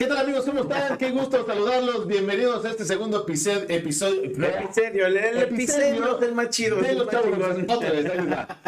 ¿Qué tal amigos? ¿Cómo están? Qué gusto saludarlos. Bienvenidos a este segundo episodio. Episodio. Episodio, el, el episodio del más chido. De los chavos. Otra vez, ahí está.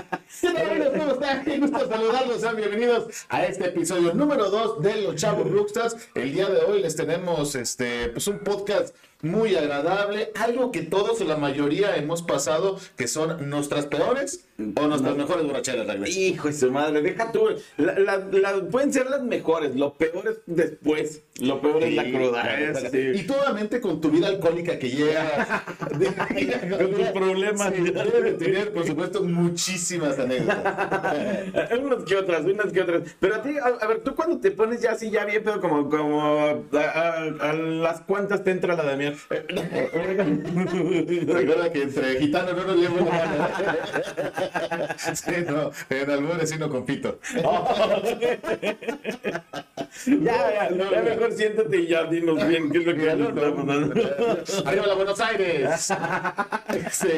¿Qué tal amigos? ¿Cómo están? Qué gusto saludarlos. Sean bienvenidos a este episodio número 2 de los chavos Rookstars. El día de hoy les tenemos este, pues un podcast muy agradable. Algo que todos o la mayoría hemos pasado, que son nuestras peores o nuestras mejores borracheras. Ragnar. Hijo de su madre, deja tú. la- la- la- pueden ser las mejores, lo peor es después. Lo peor es la cruda. es, sí. Y tú obviamente con tu vida alcohólica que llega Con tus problemas. Sí, debe de tener, por supuesto, muchísimas anécdotas. Eh, unas que otras, unas que otras. Pero a ti, a, a ver, tú cuando te pones ya así, ya bien, pero como, como a, a- a las cuantas te entra la Damián. Recuerda que entre gitanos no nos la mano. Sí, no, en albures sí no compito. ya, ya, ya mejor siéntate y ya dinos bien qué es lo que estamos dando. Arriba la Buenos Aires. Sí.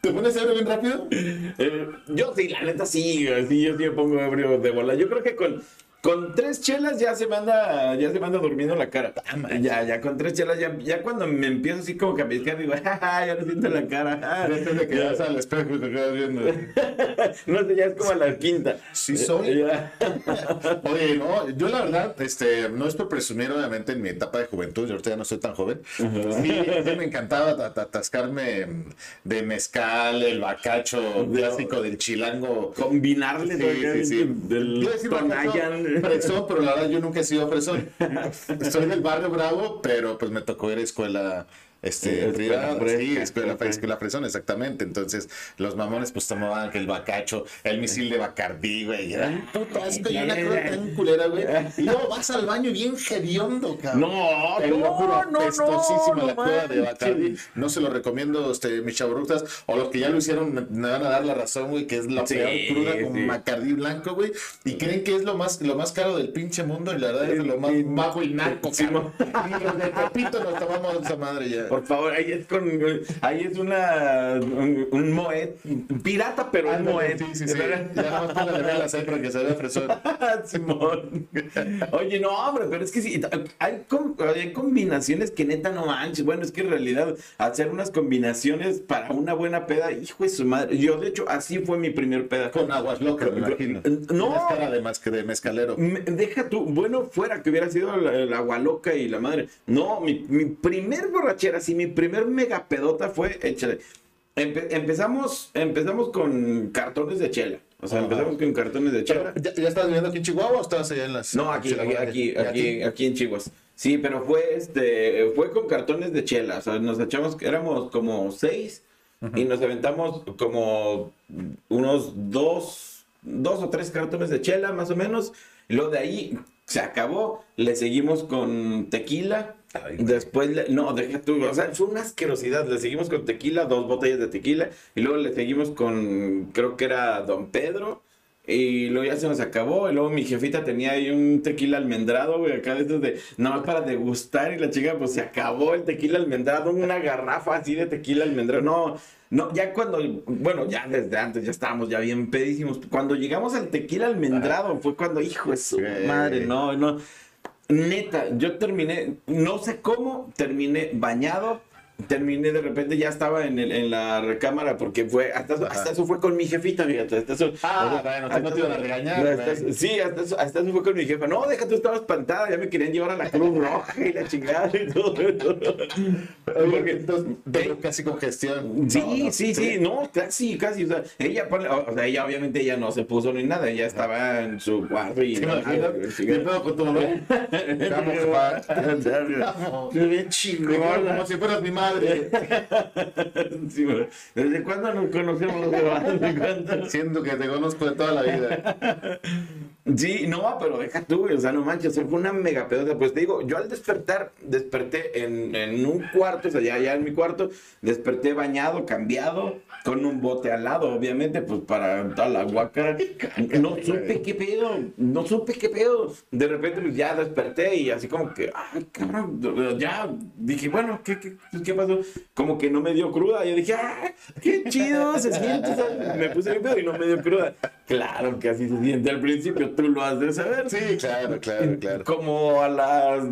¿Te pones ebrio bien rápido? Eh, yo sí, la neta sí, sí, yo sí me pongo ebrio de bola. Yo creo que con, con tres chelas ya se me anda, ya se me anda durmiendo la cara. Ya, ya con tres chelas, ya, ya cuando me empiezo así como que a piscar, digo, "Ja, ja, ya no siento la cara. Desde de que vas al espejo y te quedas viendo. No sé, ya es como a la quinta. Sí soy. Oye, no, yo la verdad, este, no es por presumir, obviamente, en mi etapa de juventud, yo ahorita ya no soy tan joven. Sí, sí me encantaba ta- ta- atascarme de mezcal, el bacacho clásico del chilango. Combinarle Sí, sí, sí. del Tonayan. Fresón, pero la verdad yo nunca he sido fresón. Soy del barrio Bravo, pero pues me tocó ir a escuela este, Escuela fresca, escuela, ok. escuela fresón, exactamente. Entonces, los mamones pues tomaban que el bacacho, el misil de Bacardí, güey. Puto asco, y una cruda tan culera, güey. Y luego vas al baño bien hediondo, cabrón. No, Te lo no, juro, no, no, apestosísima no la de. Bacardi. No se lo recomiendo, este, mis chaburructas, o los que ya lo hicieron me, van a dar la razón, güey, que es la Sí, peor cruda con sí. Bacardí blanco, güey, y creen que es lo más, lo más caro del pinche mundo, y la verdad es lo más bajo y narco, cabrón. Y los de Pepito nos tomamos esa madre ya. Por favor, ahí es con. Ahí es una. Un, un Moet. Pirata, pero un Moet. Sí, sí, sí. Ya más póngale velas ahí para que se vea fresón. Simón. Oye, no, hombre, pero es que sí, hay, hay combinaciones que neta no manches. Bueno, es que en realidad hacer unas combinaciones para una buena peda, hijo de su madre. Yo, de hecho, así fue mi primer peda. Con aguas locas, me imagino. No. Cara de, mas- de mezcalero. Me- Deja tú, bueno, fuera que hubiera sido la, la agua loca y la madre. No, mi, mi primer borrachera, sí, mi primer mega pedota fue, échale. Empe- empezamos, empezamos con cartones de chela. O sea, Ajá. empezamos con cartones de chela. ¿Ya, ¿Ya estás viviendo aquí en Chihuahua o estás allá en las.? No, aquí, aquí, aquí, ¿Ya aquí, aquí en Chihuahua. Sí, pero fue este, fue con cartones de chela. O sea, nos echamos, éramos como seis y nos aventamos como unos dos, dos o tres cartones de chela, más o menos. Y luego de ahí se acabó. Le seguimos con tequila. Ay. Después, le- no, deja tú, o sea, fue una asquerosidad. Le seguimos con tequila, dos botellas de tequila. Y luego le seguimos con, creo que era Don Pedro. Y luego ya se nos acabó. Y luego mi jefita tenía ahí un tequila almendrado, güey, acá de estos de, nada más para degustar. Y la chica, pues se acabó el tequila almendrado, una garrafa así de tequila almendrado. No, no, ya cuando, bueno, ya desde antes ya estábamos ya bien pedísimos. Cuando llegamos al tequila almendrado fue cuando, hijo de su madre, no, no. Neta, yo terminé, no sé cómo, terminé bañado, terminé de repente, ya estaba en, el- en la recámara porque fue, hasta, eso- hasta eso fue con mi jefita, fíjate, hasta eso. Ah, bueno, no te iban a regañar, hasta eso- sí, hasta eso, hasta eso fue con mi jefa. No, deja, tú estabas espantada, ya me querían llevar a la Cruz Roja y la chingada y todo. Porque entonces, te casi congestión. Sí, No, no, sí, sí, no, casi, casi, o sea, ella, o sea, ella obviamente ella no se puso ni nada, ella estaba en su cuarto y... ¿Te imaginas? ¿Qué pedo con tu mamá? Te chingón. como si fueras mi madre. Sí. ¿Desde cuándo nos conocemos? ¿Desde cuándo? Siento que te conozco de toda la vida. Sí, no, pero deja tú, o sea, no manches, fue una mega pedota. Pues te digo, yo al despertar, desperté en, en un cuarto, o sea, ya, ya en mi cuarto, desperté bañado, cambiado, con un bote al lado, obviamente, pues para toda la guacara. No supe qué pedo, no supe qué pedo. De repente, pues ya desperté y así como que, ay, cabrón, ya dije, bueno, ¿qué, qué, pues, qué pasó? Como que no me dio cruda. Yo dije, ¡ah! ¡Qué chido! Se siente. ¿sabes? Me puse bien pedo y no me dio cruda. Claro que así se siente al principio, tú lo has de saber. Sí, claro, claro, claro. Como a las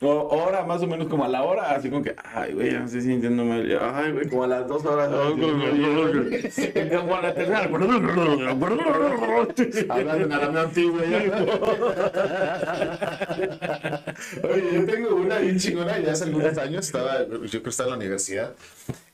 o- hora, más o menos como a la hora, así como que, ay, güey, ya me estoy sintiendo mal. Ay, güey, como a las dos horas. como a la tercera. Hablando en arameo antiguo ya. Oye, yo tengo una bien chingona, ya hace algunos años, estaba, yo creo que estaba en la universidad.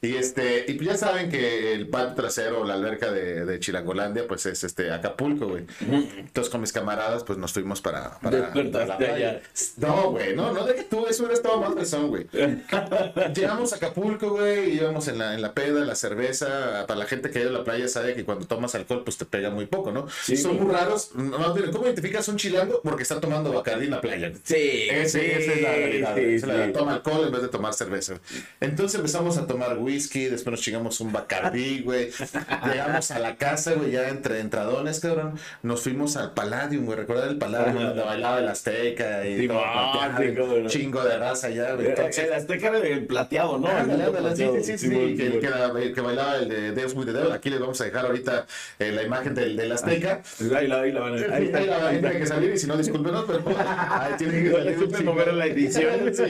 Y este, y pues ya saben que el patio trasero, la alberca de, de Chilangolandia, pues es este Acapulco, güey. Entonces con mis camaradas, pues nos fuimos para, para, la playa. No, güey, no, no de que tú, eso hubiera estado más fresón, güey. Llegamos a Acapulco, güey, íbamos en la, en la peda, la cerveza. Para la gente que ha ido a la playa sabe que cuando tomas alcohol, pues te pega muy poco, ¿no? Sí, Son güey. muy raros. No, ¿Cómo identificas un chilango? Porque está tomando Bacardí en la playa. Sí, Ese- sí, esa es la realidad. sí, sí. Toma alcohol en vez de tomar cerveza. Entonces empezamos a tomar whisky, después nos chingamos un Bacardí, güey. Llegamos a la casa, güey, ya entre entradones, cabrón. Nos fuimos al Palladium, güey. ¿Recuerdas el Palladium Ajá. donde bailaba el Azteca y Sí, todo? ah, plateado, sí, y cómo no. Chingo de raza güey. Entonces, El Azteca era el plateado, ¿no? Ándale, El sí, plateado. sí, sí, sí, Simón, que, bailaba el de Dance with the Devil. Aquí les vamos a dejar ahorita eh, la imagen del, del Azteca. Ahí la, ahí la van a Ahí, Ahí está. ahí la está. tiene que salir y si no, discúlpenos, pero ahí tiene que salir. mover la edición. Sí.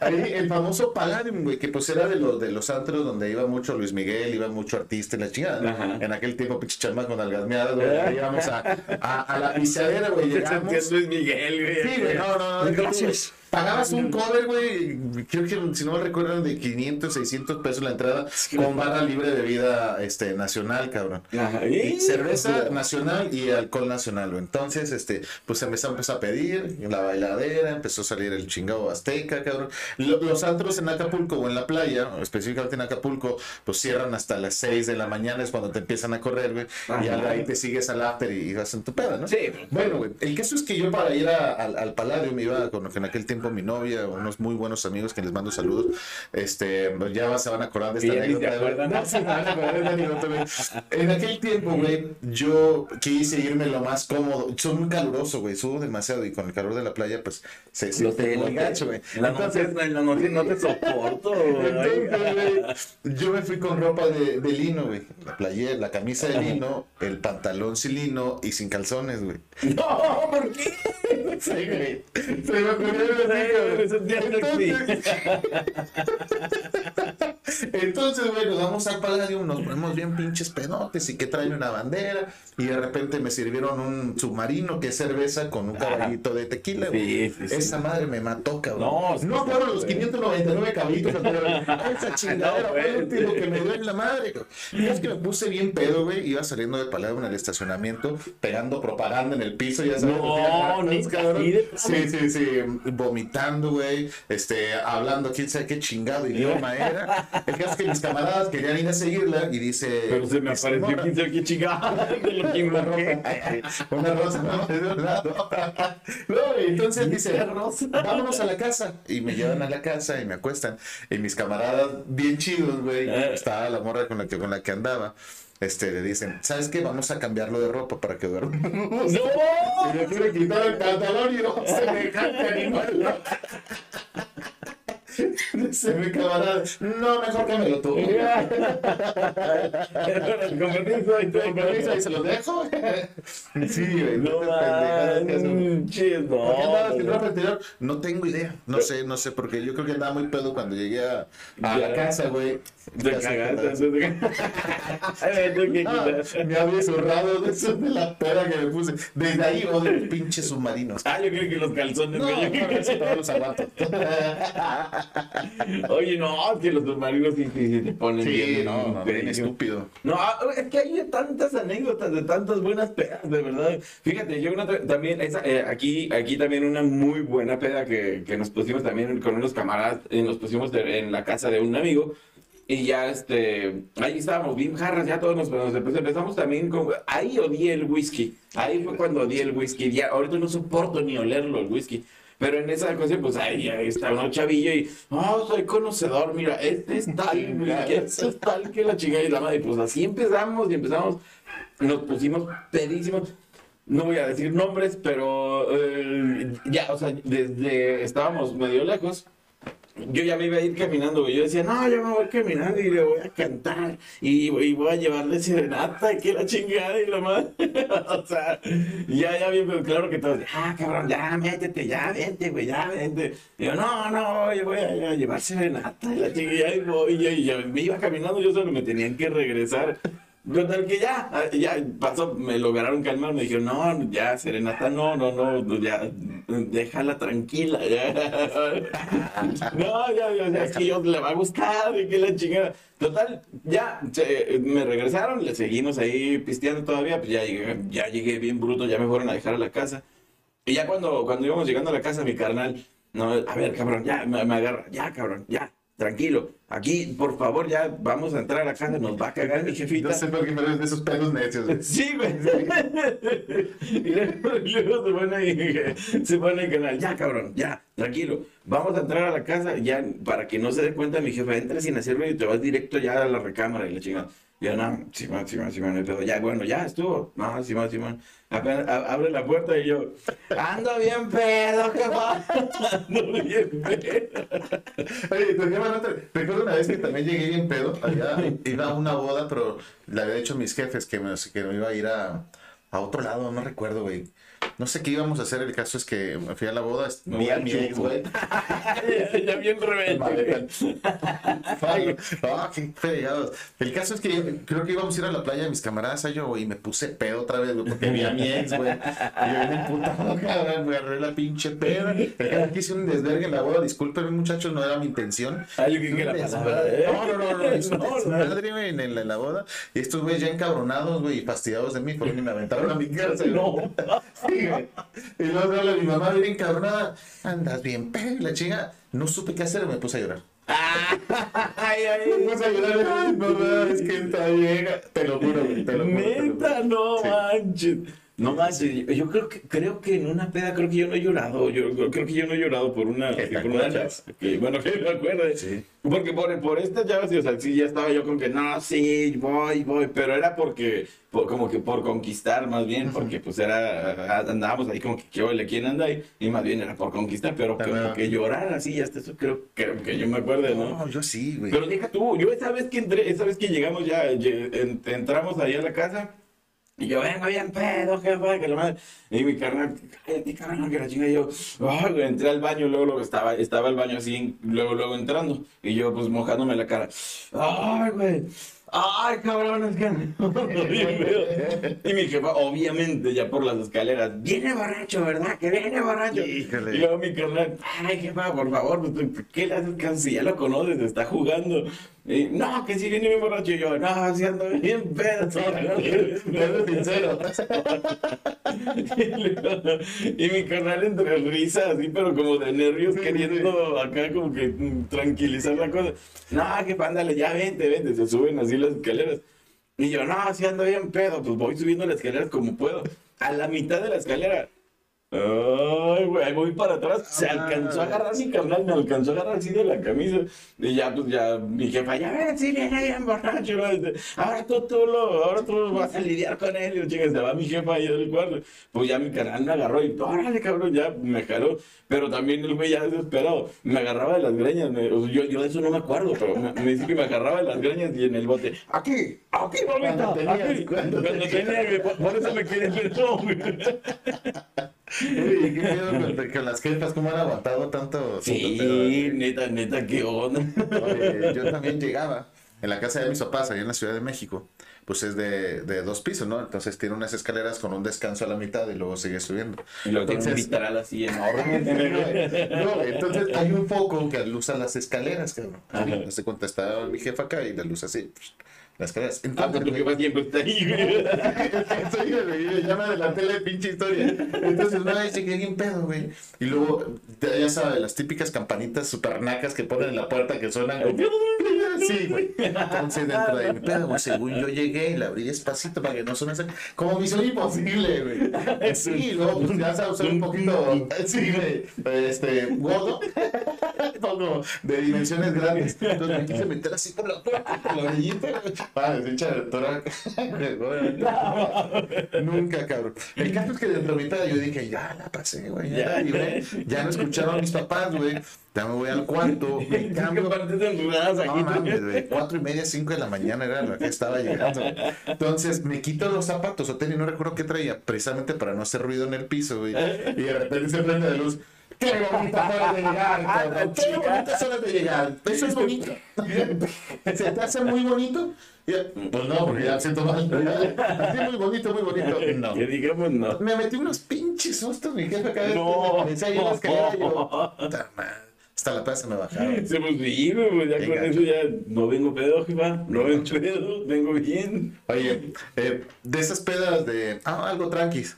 Ahí el famoso Palladium, güey, que pues era de los, de los antros donde iba mucho Luis Miguel, iba mucho artista en la chingada. En aquel tiempo, pinche con algasmeadas, güey. ahí Íbamos a, a, a la pisadera, güey. Llegamos. Luis Miguel, güey. Sí, güey, no, no, no. Gracias. Pagabas un cover, güey, creo que si no me recuerdo eran de 500, 600 pesos la entrada con barra libre de vida este, nacional, cabrón. Y cerveza nacional y alcohol nacional, güey. Entonces, este, pues empezamos a pedir la bailadera, empezó a salir el chingado azteca, cabrón. Lo- los antros en Acapulco o en la playa, específicamente en Acapulco, pues cierran hasta las 6 de la mañana, es cuando te empiezan a correr, güey. Y ahí te sigues al after y vas en tu peda, ¿no? Sí. Bueno, güey, el caso es que yo para ir a- al, al Palladium me iba con en aquel tiempo mi novia, unos muy buenos amigos que les mando saludos. Este, ya se van a acordar de esta anécdota. No, se van a acordar de esta anécdota, güey. En aquel tiempo, güey, yo quise irme lo más cómodo. Soy muy caluroso, güey, subo demasiado y con el calor de la playa, pues se Lo siente muy gacho, güey. La noche, la noche no te soporto, güey. güey, yo me fui con ropa de, de lino, güey. La playera, la camisa de lino, el pantalón sin lino y sin calzones, güey. No, ¿por qué? Sí, güey. Se me ocurrió así, cabrón. Me sentía sexy. Entonces, nos vamos al Palladium, nos ponemos bien pinches pedotes y que trae una bandera. Y de repente me sirvieron un submarino que es cerveza con un caballito de tequila, güey. Sí, sí, sí. Esa madre me mató, cabrón. No, No, fueron los güey. 599 caballitos. Esa chingadera No, fue el que me dio en la madre, cabrón. Y es que me puse bien pedo, güey. Iba saliendo de Palladium en el estacionamiento, pegando propaganda en el piso, ya sabes. No, cabrón. plano. Sí, sí, sí, vomitando, güey, este, hablando, quién sabe qué chingado idioma era. El caso es que mis camaradas querían ir a seguirla y dice... Pero se me apareció quién sabe qué chingada. De lo que Una rosa, una rosa, no, de un lado. No, entonces dice, vámonos a la casa. Y me llevan a la casa y me acuestan. Y mis camaradas, bien chidos, güey, Eh. estaba la morra con la que, con la que andaba. Este, le dicen, ¿sabes qué? Vamos a cambiarlo de ropa para que duerma. ¡No! Y le quiere quitar el pantalón y no semejante animal. Se me camarada. No, mejor que me lo tú. Con permiso, y Con permiso, ahí se los dejo. Sí, güey. No manches, no. ¿Por qué interior? No tengo idea. No sé, no sé, porque yo creo que andaba muy pedo cuando llegué a, la casa, güey. Que cagaste. Ah, me había zurrado de eso de la pera que me puse. Desde ahí odio los pinches submarinos. Ah, yo creo que los calzones, No, güey. Yo creo no, eso todos los aguanto. Oye, no, que los submarinos sí, sí, sí te ponen Sí, bien. no, no, bien estúpido. No, ah, es que hay tantas anécdotas de tantas buenas pedas, de verdad. Fíjate, yo una también, esa, eh, aquí, aquí también una muy buena peda que, que nos pusimos también con unos camaradas, eh, nos pusimos de- en la casa de un amigo. Y ya, este, ahí estábamos bien jarras, ya todos nos, nos empe- empezamos también con, ahí odié el whisky, ahí fue cuando odié el whisky, ya, ahorita no soporto ni olerlo el whisky, pero en esa ocasión, pues, ahí, ahí está un chavillo y, oh, soy conocedor, mira, este es tal, mira, este es tal que la chingada y la madre, pues así empezamos y empezamos, nos pusimos pedísimos, no voy a decir nombres, pero eh, ya, o sea, desde, estábamos medio lejos, yo ya me iba a ir caminando. Yo decía, no, yo me voy caminando y le voy a cantar. Y, y voy a llevarle serenata, que la chingada y la madre. o sea, ya, ya bien, pero claro que todos, ah, cabrón, ya, métete, ya, vente, güey, ya, vente. Yo, no, no, yo voy a, llevar serenata y la chingada y voy. Y, y, y me iba caminando, yo solo me tenían que regresar. Total que ya, ah, ya pasó, me lograron calmar, me dijeron, no, ya, Serenata, no, no, no, ya, déjala tranquila, ya. No, ya, ya, es que yo le va a gustar y que la chingada. Total, ya, me regresaron, le seguimos ahí pisteando todavía, pues ya llegué, ya llegué bien bruto, ya me fueron a dejar a la casa. Y ya cuando, cuando íbamos llegando a la casa, mi carnal, no, a ver, cabrón, ya, me, me agarra, ya, cabrón, ya, tranquilo. Aquí, por favor, ya vamos a entrar a la casa, nos va a cagar mi jefita. No sé por qué me ves de esos pedos necios, güey. Sí, güey. Y luego, y luego se pone ahí, se pone el canal, ya, cabrón, ya, tranquilo. Vamos a entrar a la casa, ya, para que no se dé cuenta mi jefa, entra sin hacer ruido y te vas directo ya a la recámara y la chingada. Yo, no, Simón, Simón, Simón, hay pedo. ya, bueno, ya estuvo. No, Simón, Simón. Apenas abre la puerta y yo, ando bien pedo, jefa. Ando bien pedo. Oye, te... Recuerdo una vez que también llegué bien pedo. Allá iba a una boda, pero le había dicho a mis jefes que me, que me iba a ir a, a otro lado, no recuerdo, güey. No sé qué íbamos a hacer, el caso es que me fui a la boda, vi a mi ex, güey. ya, bien rebelde. Ah, qué fregados. El caso es que yo creo que íbamos a ir a la playa de mis camaradas a yo, güey, y me puse pedo otra vez, güey, porque vi a mi ex, güey. Y yo bien emputado, cabrón, me agarré la pinche peda. El caso que hice un desvergue en la boda, discúlpenme, muchachos, no era mi intención. Ah, yo que palabra, desmadre. ¿eh? No, no, no, no, No, no. desmadre, güey, en, la- en la boda. Y estos güeyes ya encabronados, güey, y fastidiados de mí, fueron y me aventaron a mi casa, güey. No. Y luego habla mi mamá bien encabronada. Andas bien, pedo, y la chinga. No supe qué hacer, me puse a llorar. Ay, ay, Me puse a llorar, ay, mamá, es que está llega. Te lo juro, güey, te lo juro. Neta, no manches. No manches, yo- creo que creo que en una peda creo que yo no he llorado, yo creo que yo no he llorado por una, ¿Que por una. Que, bueno, que me acuerde. Sí. Porque por, por esta chava, sí, o sea, sí, ya estaba yo con que no, sí, voy, voy, pero era porque, por- como que por conquistar más bien, porque pues era, andábamos ahí como que, ¿qué quién anda ahí? Y más bien era por conquistar, pero Ajá. que llorar así, hasta eso creo, creo que yo me acuerdo, ¿no? No, yo sí, güey. Pero deja tú, yo esa vez que entré, esa vez que llegamos ya, entramos ahí a la casa, y yo vengo bien pedo, jefa, que la madre. Y mi carnal, cállate, carnal, que la chinga. Y yo, ay, güey, entré al baño, luego, luego estaba, estaba el baño así, luego, luego entrando. Y yo, pues, mojándome la cara. Ay, güey. Ay, cabrón, es que. Y mi jefa, obviamente, ya por las escaleras, viene borracho, ¿verdad? Que viene borracho. Híjole. Y luego mi carnal, ay, jefa, por favor, pues, ¿tú- ¿qué le haces caso? Si ya lo conoces, está jugando. Y, no, que si viene bien borracho. Y yo, no, si ando bien pedo. Eres sincero. y, mi carnal entre risas, así, pero como de nervios, Sí, queriendo acá como que tranquilizar la cosa. No, que ándale, ya vente, vente. Se suben así las escaleras. Y yo, no, si ando bien pedo, pues voy subiendo las escaleras como puedo. A la mitad de la escalera. Ay, güey, ahí voy para atrás. Se Ah. alcanzó a agarrar mi carnal, me alcanzó a agarrar así de la camisa. Y ya, pues ya, mi jefa, ya ven, sí, viene bien borracho. ¿no? Dice, Ahora tú, tú, lo, ahora tú vas a lidiar con él. Y se va mi jefa ahí del cuarto. Pues ya mi carnal me agarró y, órale, cabrón, ya me jaló. Pero también el güey ya desesperado, me agarraba de las greñas. me- yo, yo de eso no me acuerdo, pero me, me dice que me agarraba de las greñas y en el bote, aquí, aquí, tenías, aquí. cuando tenía, por, eso me quedé pensando, güey. Qué pedo con, con las jefas, cómo han aguantado tanto. Sí, neta, neta, qué onda. Oye, yo también llegaba en la casa de mis papás, allá en la Ciudad de México. Pues es de, de dos pisos, ¿no? Entonces tiene unas escaleras con un descanso a la mitad y luego sigue subiendo. Y lo Entonces- vitral así enorme. No, güey, entonces hay un foco que alusa las escaleras, cabrón. Ajá. Se está mi jefa acá y la luz así, pues, las escaleras. Ah, Entonces, pues tu güey, jefa siempre está ahí, güey. Güey, ya me adelanté la pinche historia. Entonces, una vez llegué bien pedo, güey. Y luego, ya sabes, las típicas campanitas super nacas que ponen en la puerta que suenan como... Sí, güey. Entonces, dentro de mi pedo, güey, según yo llegué y la abrí despacito para que no sonase como misión imposible, güey. Sí, luego pues, ya sabes usar un poquito, sí, güey, este, gordo, como de dimensiones grandes. Entonces me quise meter así por la, por la orillita, güey. Ah, se echa el toraco. Nunca, cabrón. El caso es que dentro de mi pedo yo dije, ya la pasé, güey, ya libré. Ya no escucharon a mis papás, güey. Ya me voy al cuarto, me cambio. No mames, güey. Cuatro y media, cinco de la mañana era la que estaba llegando. Entonces me quito los zapatos o tenis, no recuerdo qué traía, precisamente para no hacer ruido en el piso, güey. Y de repente se prende de luz. ¡Qué bonita hora de llegar, cabrón! ¡Qué bonitas horas de llegar! Eso es bonito. ¿Se te hace muy bonito? Pues no, porque ya siento mal. Así muy bonito, muy bonito. No. Que digamos no. Me metí unos pinches sustos, mi jefe, cada vez No. que me decía yo en la escalera, yo. Hasta la plaza me bajaron. Se pues sí, pues ya Qué con eso ya no vengo pedo, jefa. No vengo pedo, vengo bien. Oye, eh, de esas pedas de. Ah, algo tranquis.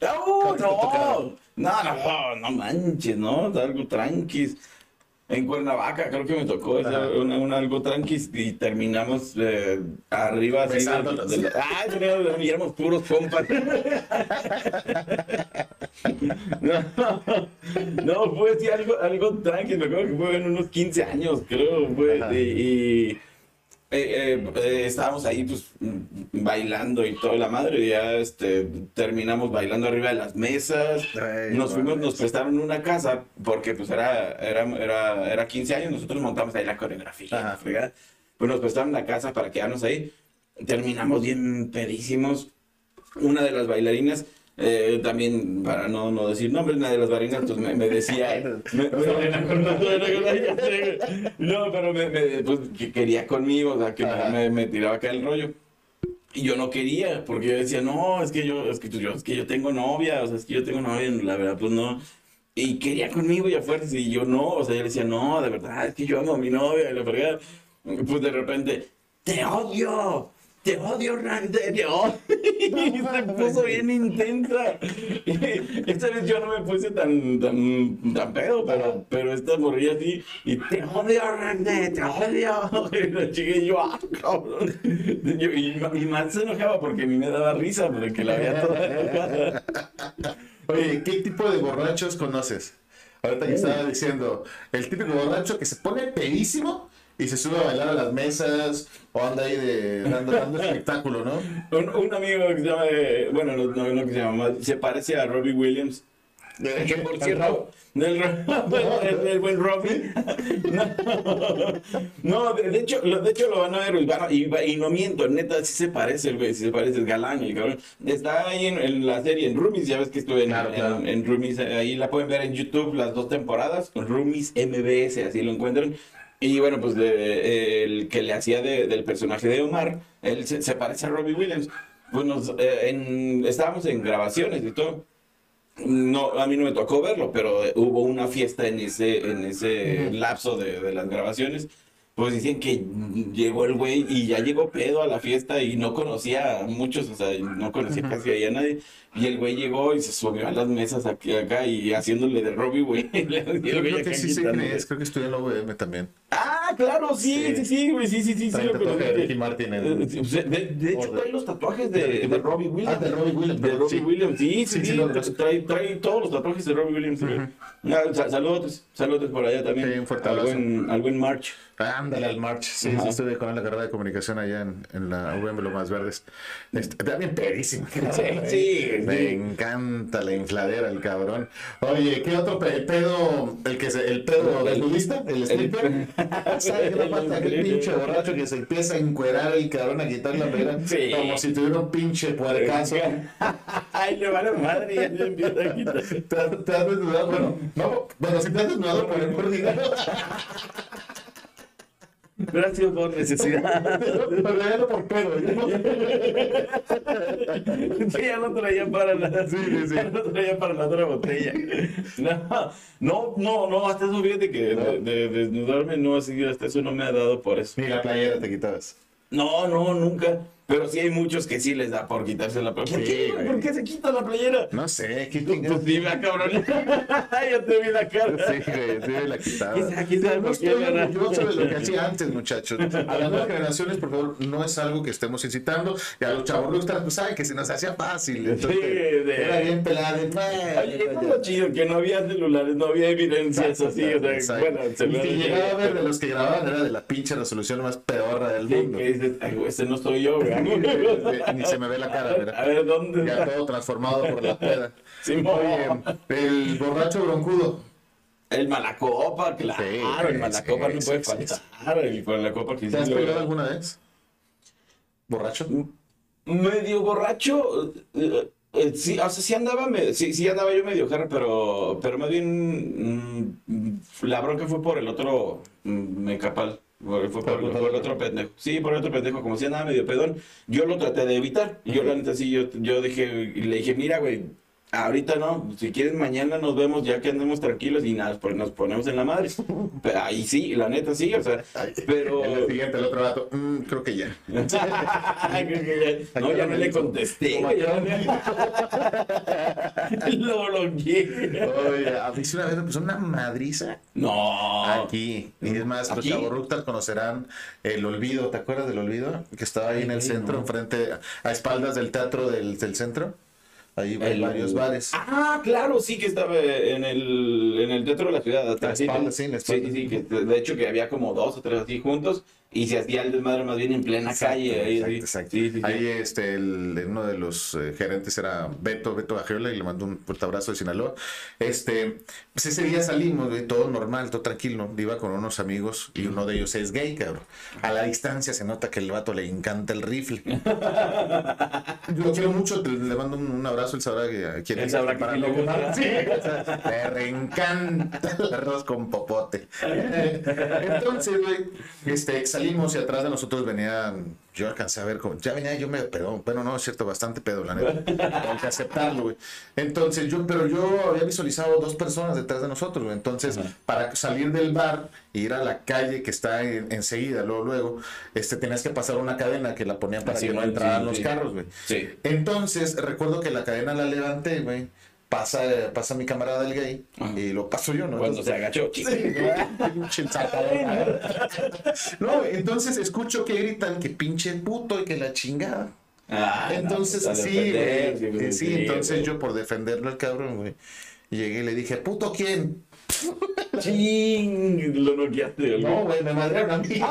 ¡No! ¿Cómo te ¡No! tocaron? No, no, no manches, ¿no? Algo tranquis. En Cuernavaca creo que me tocó esa, una, una algo tranquis y terminamos eh, arriba así. de- de la- ¡Ay, no, y éramos puros compas! no, no, fue sí, algo, algo tranqui, me acuerdo que fue en unos 15 años, creo, fue, y, eh, eh, eh, estábamos ahí pues mm, bailando y toda la madre, y ya este, terminamos bailando arriba de las mesas, Ay, nos fuimos, mames. nos prestaron una casa, porque pues era, era, era, era 15 años, nosotros montamos ahí la coreografía, Ajá. pues nos prestaron la casa para quedarnos ahí, terminamos bien pedísimos, una de las bailarinas, eh, también, para no, no decir nombres, una de las bailarinas pues me, me decía, me- me- no, pero pues, que quería conmigo, o sea, que me, tiraba acá el rollo. Y yo no quería, porque yo decía, no, es que yo, es que yo, es que yo tengo novia, o sea, es que yo tengo novia, la verdad, pues no. Y quería conmigo y a fuerzas, y yo no, o sea, yo le decía, no, de verdad, es que yo amo a mi novia, y la fregada. Pues de repente, te odio, te odio, Ragde, te odio. Y se puso bien intensa. Esta vez yo no me puse tan, tan, tan pedo, pero, pero esta morría así, y te odio, Ragde, te odio. Y la chica y yo, ah, cabrón. Yo- y, y más se enojaba porque a mí me daba risa, porque la veía toda enojada. Oye, ¿qué tipo de borrachos conoces? Ahorita que estaba diciendo, el típico borracho que se pone pedísimo y se sube a bailar a las mesas o anda ahí de, dando, dando espectáculo, ¿no? Un, un amigo que se llama, bueno, no, no, no que se llama, se parece a Robbie Williams. Que por cierto, el, Ro- el- el buen Robbie. No, de, de hecho, lo, de hecho lo van a ver y, no miento, neta, sí se parece el güey, sí se parece, es galán el cabrón. Está ahí en, en la serie, en Roomies, ya ves que estuve en, Claro, en- claro. en Roomies, ahí la pueden ver en YouTube las dos temporadas, Roomies MBS, así lo encuentran. Y bueno, pues de- el que le hacía de- del personaje de Omar, él se, se parece a Robbie Williams. Pues nos, eh, en- estábamos en grabaciones y todo. No, a mí no me tocó verlo, pero eh, hubo una fiesta en ese, en ese lapso de, de las grabaciones. Pues dicen que llegó el güey y ya llegó pedo a la fiesta y no conocía a muchos, o sea, no conocía casi a nadie. Y el güey llegó y se subió a las mesas aquí acá y haciéndole de Robbie, güey. Y el güey Creo que sí quién es, creo que estudió en la UVM también. Ah, claro, sí, Sí. sí, sí, güey, sí, sí, sí, sí, lo de. Ricky Martin Eh, sí, sea, De, hecho, trae los tatuajes de de. Robbie Williams. Ah, de Robbie Williams, De perdón, Robbie sí. Williams, sí, sí, Sí, sí. sí, lo- trae, trae todos los tatuajes de Robbie Williams. Ah, sa- saludos, saludos por allá también. Sí, un fuerte abrazo. algo en March. Ándale al March. Sí, sí, estuve con la carrera de comunicación allá en, en la UVM Lomas Verdes. Este, también pedísimo. sí, Me sí. encanta la infladera, el cabrón. Oye, ¿qué otro pe- el pedo? El que se, el pedo del nudista, el stripper. ¿Sabes qué falta? Aquel pinche borracho que se empieza a encuerar el cabrón a quitar la pera. Sí. Como si tuviera un pinche puercazo. Ay, le vale madre, ya le empieza a quitar. ¿Te has, te has desnudado? Bueno, no, bueno, si te has desnudado por el por dinero. Gracias por necesidad. Pero ya no por pedo. no- Sí, ya lo traía para la, Sí, sí, sí. ya lo traía para la otra botella. No, no, no, no, hasta eso fíjate que de, de desnudarme no así, hasta eso no me ha dado por eso. Ni la playera te quitabas. No, no, nunca. Pero sí hay muchos que sí les da por quitarse la playera. ¿Por, Sí, qué, güey. ¿Por qué se quita la playera? No sé, ¿qué Pues dime, cabrón. ya te vi la cara. Sí, güey, sí me la quitaba. ¿Quién sabe- quién sabe No estoy orgulloso de lo que hacía antes, muchachos. A las nuevas generaciones, por favor, no es algo que estemos incitando. Y a los chavos pues saben que se nos hacía fácil. Entonces, de- Era bien pelado. Oye, es lo chido, que no había celulares, no había evidencias así, o sea, Exacto. bueno, y si llegaba a ver de los que grababan era de la pinche resolución más pedorra del Sí, mundo. que dices, ay, güey, este no soy yo, güey. Ni se me ve la cara, A ¿verdad? ver, ¿dónde? Ya todo transformado por la peda. Sí, Oye, el borracho broncudo. El Malacopa, claro, Sí, el Malacopa sí, no puede faltar, el Malacopa que ¿Te has peleado alguna vez? ¿Borracho? medio borracho, eh, eh, sí, o sea, sí andaba, sí, sí andaba yo medio jarra, pero, pero más bien mm, la bronca fue por el otro mm, mecapal. Fue por, por el otro pendejo. Sí, por el otro pendejo. Como si andaba medio pedón, yo lo traté de evitar. Y yo, la neta, sí, yo, yo dije, y le dije, mira, güey, ahorita no. Si quieres, mañana nos vemos ya que andemos tranquilos y nada, pues nos ponemos en la madre. Pero ahí sí, la neta, sí, o sea, pero. El siguiente, el otro vato. "Mm, creo que ya. Creo que ya- no, ya no le contesté. Lo bloqueé. Oye, a mí sí una vez me puso una madriza No. aquí. Y es más, los chavorructas conocerán el olvido. ¿Te acuerdas del olvido? Que estaba ahí en el centro, enfrente, a espaldas del teatro del, del centro. Ahí hay El- varios bares. Ah, claro, sí que estaba en el, en el teatro de la ciudad. La Sí, espalda, sí, la sí, espalda. sí, que de hecho que había como dos o tres así juntos y se hacía el desmadre más bien en plena Exacto, calle. ahí, exacto, sí. exacto. Sí, sí, sí. Ahí este, el- uno de los eh, gerentes era Beto, Beto Bajiola, y le mandó un fuerte abrazo de Sinaloa. Este, pues ese día salimos, güey, todo normal, todo tranquilo. Iba con unos amigos y uno de ellos es gay, cabrón. A la distancia se nota que el vato le encanta el rifle. Yo lo quiero mucho, te- le mando un, un abrazo, él sabrá que a quién Él es, sabrá que para sí le no- gusta. Sí, o sea, le reencanta el arroz con popote. Entonces, güey, este, salimos y atrás de nosotros venían, yo alcancé a ver, como, ya venía yo medio pedo, bueno, no, es cierto, bastante pedo, la neta. Tengo que aceptarlo, güey. Entonces, yo, pero yo había visualizado dos personas detrás de nosotros, güey. Entonces, para salir del bar e ir a la calle que está en- enseguida, luego, luego, este, tenías que pasar una cadena que la ponían para Así, que no entraran sí, los sí. carros, güey. Sí. Entonces, recuerdo que la cadena la levanté, güey. Pasa, pasa mi camarada el gay Ajá. y lo paso yo, ¿no? Cuando se agachó. Sí, pinche. No, entonces escucho que gritan que pinche puto y que la chingada. Ah, no, Entonces, pues, a sí, defender, güey. güey, Sí, entonces yo por defenderlo al cabrón, güey. Llegué y le dije, ¿puto quién? Ching, lo noqueaste. güey. No, güey, me madrearon a mí.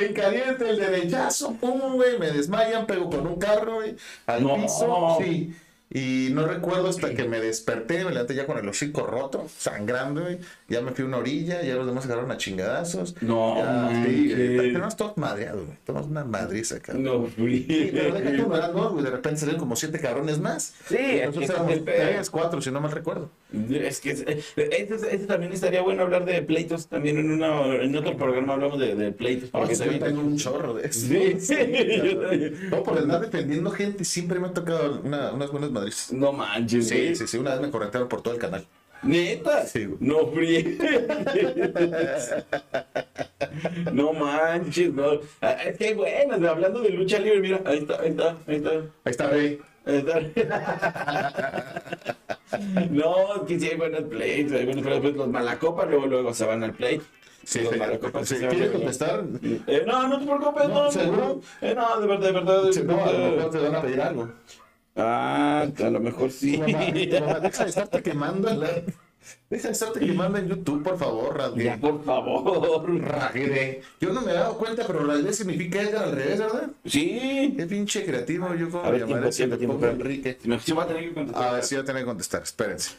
En caliente el derechazo, pum, güey, me desmayan, pego con un carro, güey, al No. piso, sí. Y no recuerdo hasta que me desperté, me levanté ya con el hocico roto, sangrando, güey. Ya me fui a una orilla, ya los demás se agarraron a chingadazos. No, ya, sí, güey. Tenemos todos madreados, güey. Tenemos una madriza, cabrón. No, Sí, pero. ¿verdad? No, güey, de repente salieron como siete cabrones más. Sí, es que Nosotros ese es éramos tres, cuatro, si no mal recuerdo. Es que ese, ese- ese también estaría bueno hablar de pleitos. También en, una, en otro programa hablamos de, de pleitos. Porque Porque también- tengo un chorro de eso. Sí, sí. No, por andar defendiendo gente, siempre me ha tocado una- unas buenas madrizas. No manches, Sí, güey. sí, sí, una vez me corretearon por todo el canal. ¿Neta? Sí, güey. No fríe. no manches, no. Ah, Es que buenas, hablando de lucha libre, mira, ahí está, ahí está, ahí está. Ahí está, Rey. No, es que sí hay buenas plays, hay buenas plays, los malacopas luego, luego se van al play. Sí, los malacopas se van ¿Quieres al- contestar? Eh, no, no te preocupes, No, no, ¿seguro? Eh, no, de verdad, de verdad. Sí, no, a lo mejor te van a pedir algo. Ah, a lo mejor sí. Mamá, mamá, deja de estarte quemando. Deja de estarte quemando en YouTube, por favor, ya, Rasgué. por favor. Rasgué. Yo no me he dado cuenta, pero Rasgué significa Edgar al revés, ¿verdad? Sí. Qué pinche creativo, yo como A ver, llamaré tiempo, si le pongo. Enrique. Me sí voy a tener que contestar. A ver si voy a tener que contestar, espérense.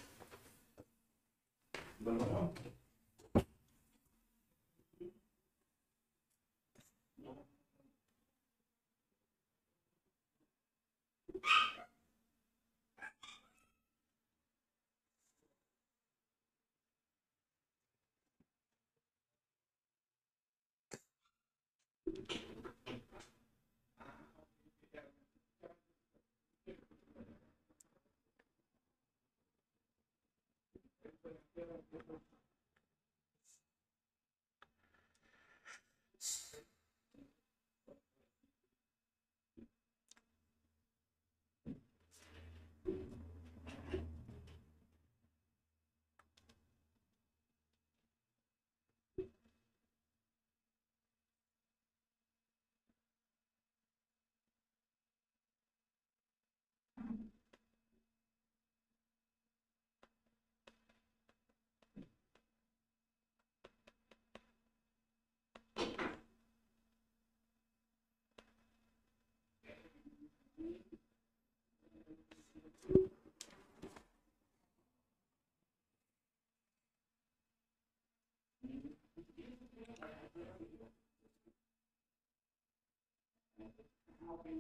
Thank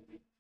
you.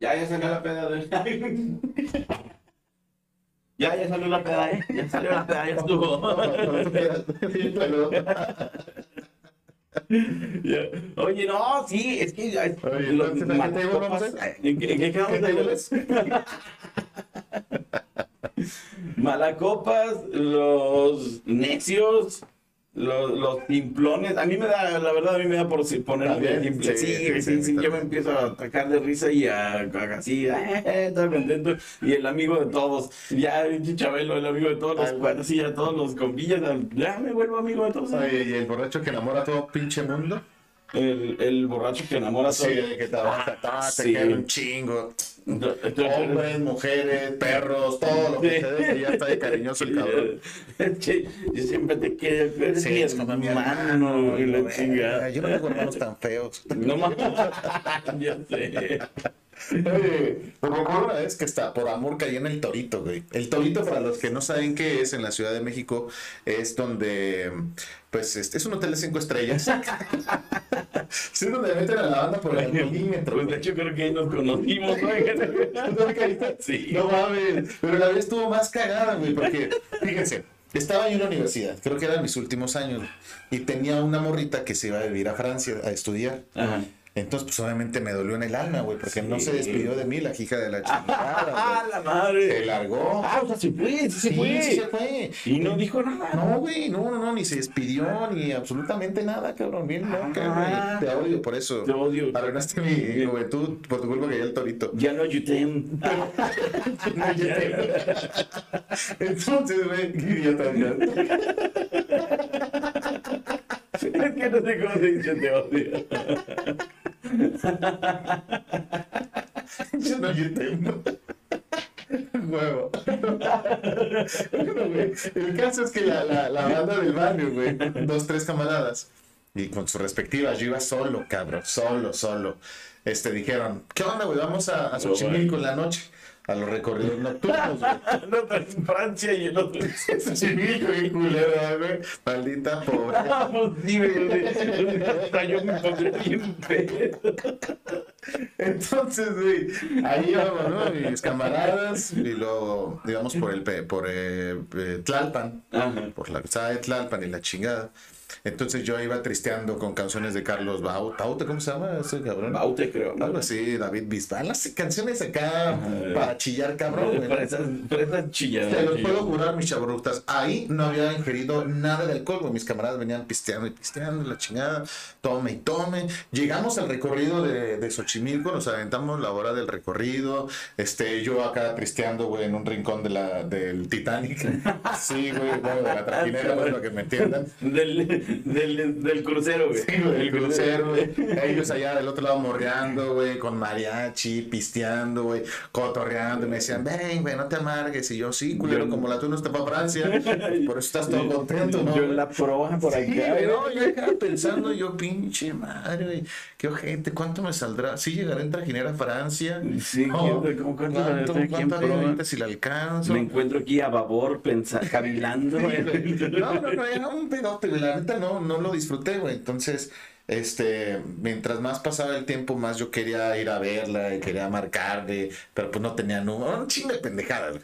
Ya, ya salió la peda. Ya, ya salió la peda, ¿eh? Ya salió la peda, ya estuvo. Oye, no, sí, es que... Oye, los entonces, ¿a qué table vamos a malacopas- ¿En qué, en qué. Malacopas, los necios, los, los. A mí me da, la verdad, a mí me da por si- ponerme También, simple. sí, Sí, sí, sí, sí, sí, sí, yo me empiezo a atacar de risa y a, a- así, eh, todo contento. Y el amigo de todos, ya, Chabelo, el amigo de todos los cuates, sí, ya todos los compillas, ya me vuelvo amigo de todos. Oye, y el borracho que enamora a todo pinche mundo. El, el borracho que enamora a Sí, todos. de que te Ah, te sí. quiere un chingo. Hombres, mujeres, perros, todo lo que Sí. se dé, que ya está de cariñoso el cabrón. Que yo siempre te quiero, eres Sí, es como mi hermano y la chingada. Yo no tengo hermanos tan feos. No más. ya sé. Oye, una vez que está por amor caí en el Torito, güey. El Torito, para los que no saben qué es, en la Ciudad de México, es donde, pues, este, es un hotel de cinco estrellas. sí, es donde meten a la banda por el milímetro. Pues de hecho creo que ahí nos conocimos, ¿no? Sí. No mames. Pero la vez estuvo más cagada, güey, porque, fíjense, estaba yo en la universidad, creo que eran mis últimos años, y tenía una morrita que se iba a vivir a Francia a estudiar. Ajá. Entonces, pues obviamente me dolió en el alma, güey, porque no se despidió de mí la hija de la ¡Ah, chingada, la güey. madre! Se largó. Ah, o sea, se fue, sí se Sí, fue. sí se fue. Y no dijo nada. No, güey, no, no, no, ni se despidió, ni absolutamente nada, cabrón. Bien loca, Ah. güey. Te odio por eso. Te odio. Arruinaste mi juventud por tu culpa que ya el torito. Ya no ayudé. No, te- Entonces, güey, idiota. Es que no sé cómo se dice te odio. Yo no entiendo. Huevo. Bueno, güey, el caso es que la, la, la banda del barrio, güey, dos, tres camaradas, y con sus respectivas, yo iba solo, cabrón, solo, solo. Este, dijeron, ¿qué onda, güey? Vamos a, a Xochimilco en la noche, a los recorridos nocturnos. El otro es Francia y el otro es. Xochimilco, qué culera, güey. Maldita pobre. Vamos. Hasta yo me pondré bien pedo. Entonces, güey, ahí íbamos, ¿no? Mis camaradas, y luego íbamos por el, pe- por eh, eh, Tlalpan. Ajá. por la calzada de Tlalpan y la chingada. Entonces yo iba tristeando con canciones de Carlos Baute, ¿cómo se llama ese cabrón? Baute, creo. Algo así, David Bisbal, las canciones acá para chillar, cabrón. güey. Para esas, para esas chilladas. Te lo sí. puedo jurar, mis chaburructas. Ahí no había ingerido nada de alcohol, güey. Mis camaradas venían pisteando y pisteando, la chingada, tome y tome. Llegamos al recorrido de, de Xochimilco, nos aventamos la hora del recorrido. Este, yo acá tristeando, güey, en un rincón de la, del Titanic. Sí, güey, bueno, de la trajinera, para que me entiendan. Del, del, del crucero, güey. Sí, güey, el crucero, güey. Ellos allá del otro lado morreando, güey, con mariachi, pisteando, güey, cotorreando. Y me decían, ven, güey, no te amargues. Y yo, sí, culero, Yo- como la tú no está para Francia. Por eso estás todo contento, ¿no? Yo la proba por. Sí, güey, güey. no, yo acá pensando, yo, pinche madre, güey, qué ojete, ¿cuánto me saldrá? Sí, llegaré en trajinera a Francia. Sí, No, ¿quién- cómo cuánto me ¿Cuánto, cuánto si la alcanzo? Me encuentro aquí a babor, pensando, cavilando, güey. No, no, no, era un pedote, güey. La neta no, no lo disfruté, güey. Entonces, este, mientras más pasaba el tiempo, más yo quería ir a verla y quería marcarle, pero pues no tenía número. Un chingo de pendejadas.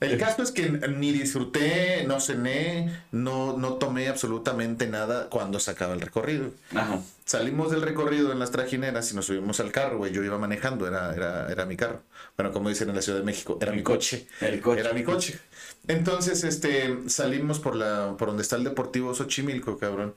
El caso es que ni disfruté, no cené, no, no tomé absolutamente nada cuando se acaba el recorrido. Ajá. Salimos del recorrido en las trajineras y nos subimos al carro, güey. Yo iba manejando, era, era, era mi carro. Bueno, como dicen en la Ciudad de México, era mi coche. El coche. Era mi coche. Entonces, este, salimos por la, por donde está el Deportivo Xochimilco, cabrón.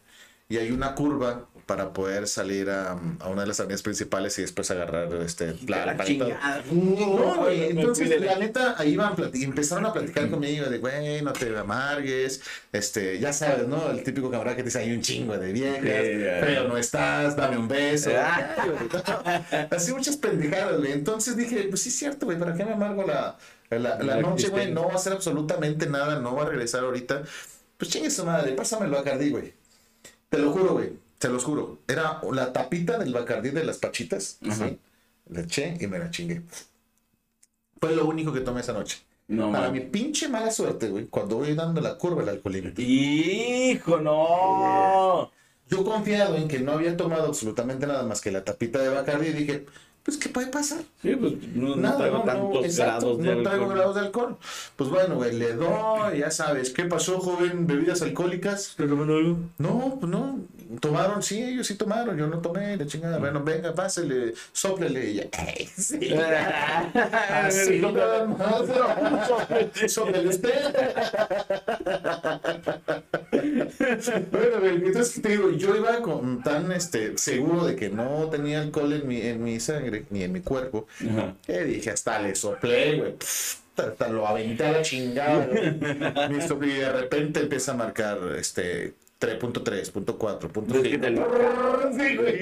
Y hay una curva para poder salir a, a una de las avenidas principales y después agarrar este, la, La la- chingada. no, güey, entonces la neta, ahí iban, plati- empezaron a platicar conmigo de, güey, no te amargues, este, ya sabes, ¿no? El típico camarada que te dice, hay un chingo de viejas, pero no estás, dame un beso. Ah. Así muchas pendejadas, güey. Entonces dije, pues sí es cierto, güey, ¿para qué me amargo la, la, la La noche, güey? No va a hacer absolutamente nada, no va a regresar ahorita. Pues chingue su madre, pásamelo a Bacardí, güey. Te lo juro, güey, te los juro. Era la tapita del Bacardí de las pachitas. ¿sí? Le eché y me la chingué. Fue lo único que tomé esa noche. No, Para mames. mi pinche mala suerte, güey, cuando voy dando la curva el alcoholímetro. Hijo, no. Yo confiado en que no había tomado absolutamente nada más que la tapita de Bacardi, dije, pues, ¿qué puede pasar? Sí, pues no, no Nada, traigo no, no, tantos exacto, grados de no traigo alcohol. grados de alcohol. Pues bueno, güey, le doy, ya sabes, ¿qué pasó, joven? ¿Bebidas alcohólicas? No, pues no, tomaron, sí, ellos sí tomaron, yo no tomé, la chingada, bueno, venga, pásele, soplele, y ya, "Ey, sí, así nada más, pero, soplele usted. Bueno, entonces te digo, yo iba con tan este seguro de que no tenía alcohol en mi, en mi sangre ni en mi cuerpo, Ajá. que dije, hasta le soplé, güey. Hasta lo aventé a la chingada, güey. Y de repente empieza a marcar este 3.3, punto 4, punto Es que te lo-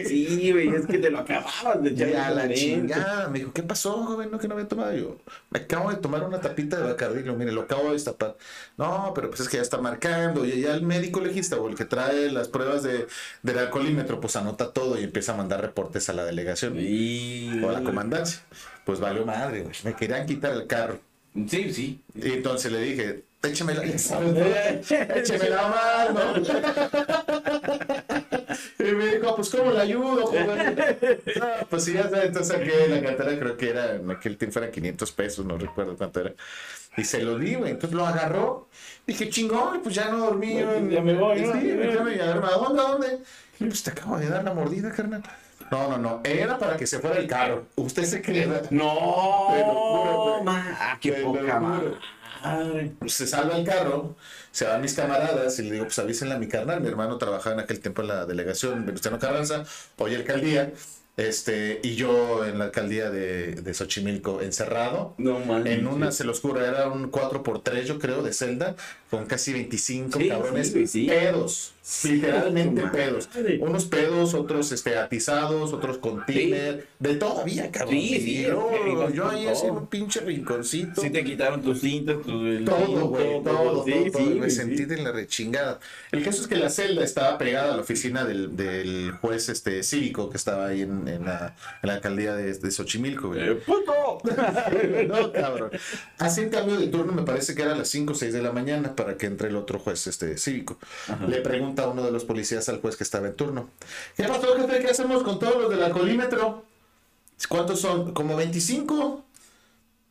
Sí, güey. Es que te lo acababas de echar. Y en a ese la momento. chingada, me dijo, ¿qué pasó, joven? No, que no había tomado. Yo, me acabo de tomar una tapita de Bacardi, mire, lo acabo de destapar. No, pero pues es que ya está marcando. Y ya el médico legista o el que trae las pruebas de, del alcoholímetro, pues anota todo y empieza a mandar reportes a la delegación o a la comandancia. Pues valió madre, güey. Me querían quitar el carro. Sí, sí. Y entonces le dije, sabes, ¿no? écheme la mano. Y me dijo, pues ¿cómo le ayudo? No, pues sí, ya sabes, entonces saqué la cartera, creo que era, en aquel tiempo eran 500 pesos, no recuerdo cuánto era. Y se lo di, güey. Entonces lo agarró. Dije, chingón, pues ya no dormí. Güey. ya me voy, ¿no? Sí, ya me agarró. ¿A dónde, a dónde? Y pues te acabo de dar la mordida, carnal. No, no, no. Era para que se fuera el carro. Usted se juro, No, ma. Ah, qué poca juro. Pues, se salva el carro, se van mis camaradas y le digo, pues avísenle a mi carnal. Mi hermano trabajaba en aquel tiempo en la delegación Venustiano Carranza, hoy alcaldía, este, y yo en la alcaldía de, de Xochimilco encerrado. No manches. En una, se los juro, era un 4x3, yo creo, de celda, con casi 25 Sí, cabrones sí, güey, sí. pedos, literalmente Madre. pedos. Unos pedos, otros este, atizados, otros con tiner, de todavía, cabrón. Sí, sí, yo, es ahí todo. así en un pinche rinconcito. Sí te quitaron tus cintas, tu... Todo, güey, todo, Sí, todo, sí, todo, me sentí sí. de la rechingada. El caso es que la celda estaba pegada a la oficina del, del juez este, cívico que estaba ahí en, en la, en la alcaldía de, de Xochimilco, güey. Eh, ¡Puto! no, cabrón. Hacen cambio de turno, me parece que era a las 5 o 6 de la mañana para que entre el otro juez este, cívico. Le pregunta uno de los policías al juez que estaba en turno. ¿Qué pasó, jefe? ¿Qué hacemos con todos los del alcoholímetro? ¿Cuántos son? ¿Como 25?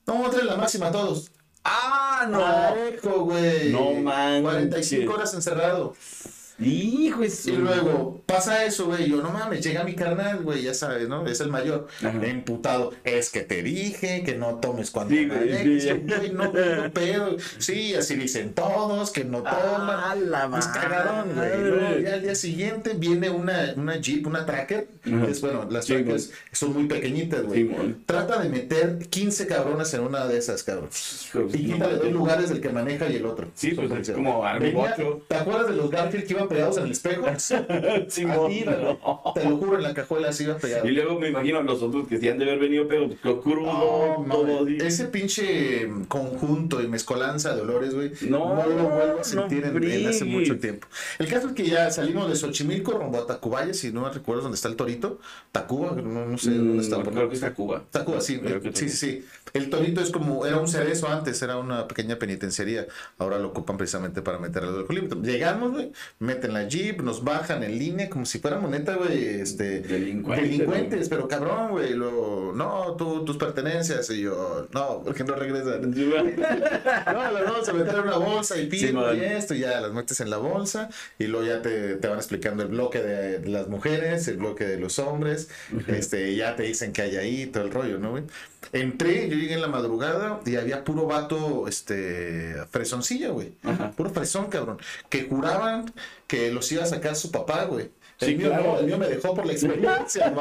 No, trae la máxima a todos. ¡Ah, no! Parejo, güey. No manches. 45 horas encerrado. Hijo Y luego pasa eso, güey. Yo, no mames, llega mi carnal, güey, ya sabes, ¿no? Es el mayor. Ajá. Emputado. Es que te dije que no tomes cuando Sí, güey, sí. no, no pedo. Sí, así dicen todos, que no toman. Ah, la Pues madre. cagadón, güey. Y luego ya al día siguiente viene una, una Jeep, una Tracker. Ajá. es, bueno, las Sí, Trackers son muy pequeñitas, güey. Trata de meter 15 cabrones en una de esas, cabrón. Y no. quítale dos lugares del que maneja y el otro. Sí, pues, es como bocho. ¿Te acuerdas de los Garfield que iban pegados en el espejo? Así, güey. Te lo juro, en la cajuela así iba pegado. Y luego me imagino los otros que sí han de haber venido, pero lo crudo, No, no, todo ese pinche conjunto y mezcolanza de olores, güey, No, no, lo vuelvo a sentir en, en hace mucho tiempo. El caso es que ya salimos de Xochimilco rumbo a Tacubaya, si no me recuerdo dónde está el torito. Tacuba, no, no sé dónde está. Mm, Creo que está Cuba. Tacuba, sí, sí, sí, sí. El torito es como, era un cerezo antes, era una pequeña penitenciaría. Ahora lo ocupan precisamente para meter al alcoholímetro. Llegamos, güey, meten la jeep, nos bajan en línea como si fuéramos neta, güey, este... Delincuentes, Delincuentes, pero cabrón, güey. Luego, no, tú, tus pertenencias. Y yo, no, porque no regresan. No, las vamos a meter en una bolsa y Sí, pino man. y esto, y ya las metes en la bolsa. Y luego ya te, te van explicando el bloque de, las mujeres, el bloque de los hombres. Este, ya te dicen que hay ahí, todo el rollo, ¿no, güey? Entré, yo llegué en la madrugada y había puro vato, este, fresoncilla, güey. Puro fresón, cabrón. Que juraban que los iba a sacar su papá, güey. El, Sí, mío, claro. no, el mío me dejó por la experiencia,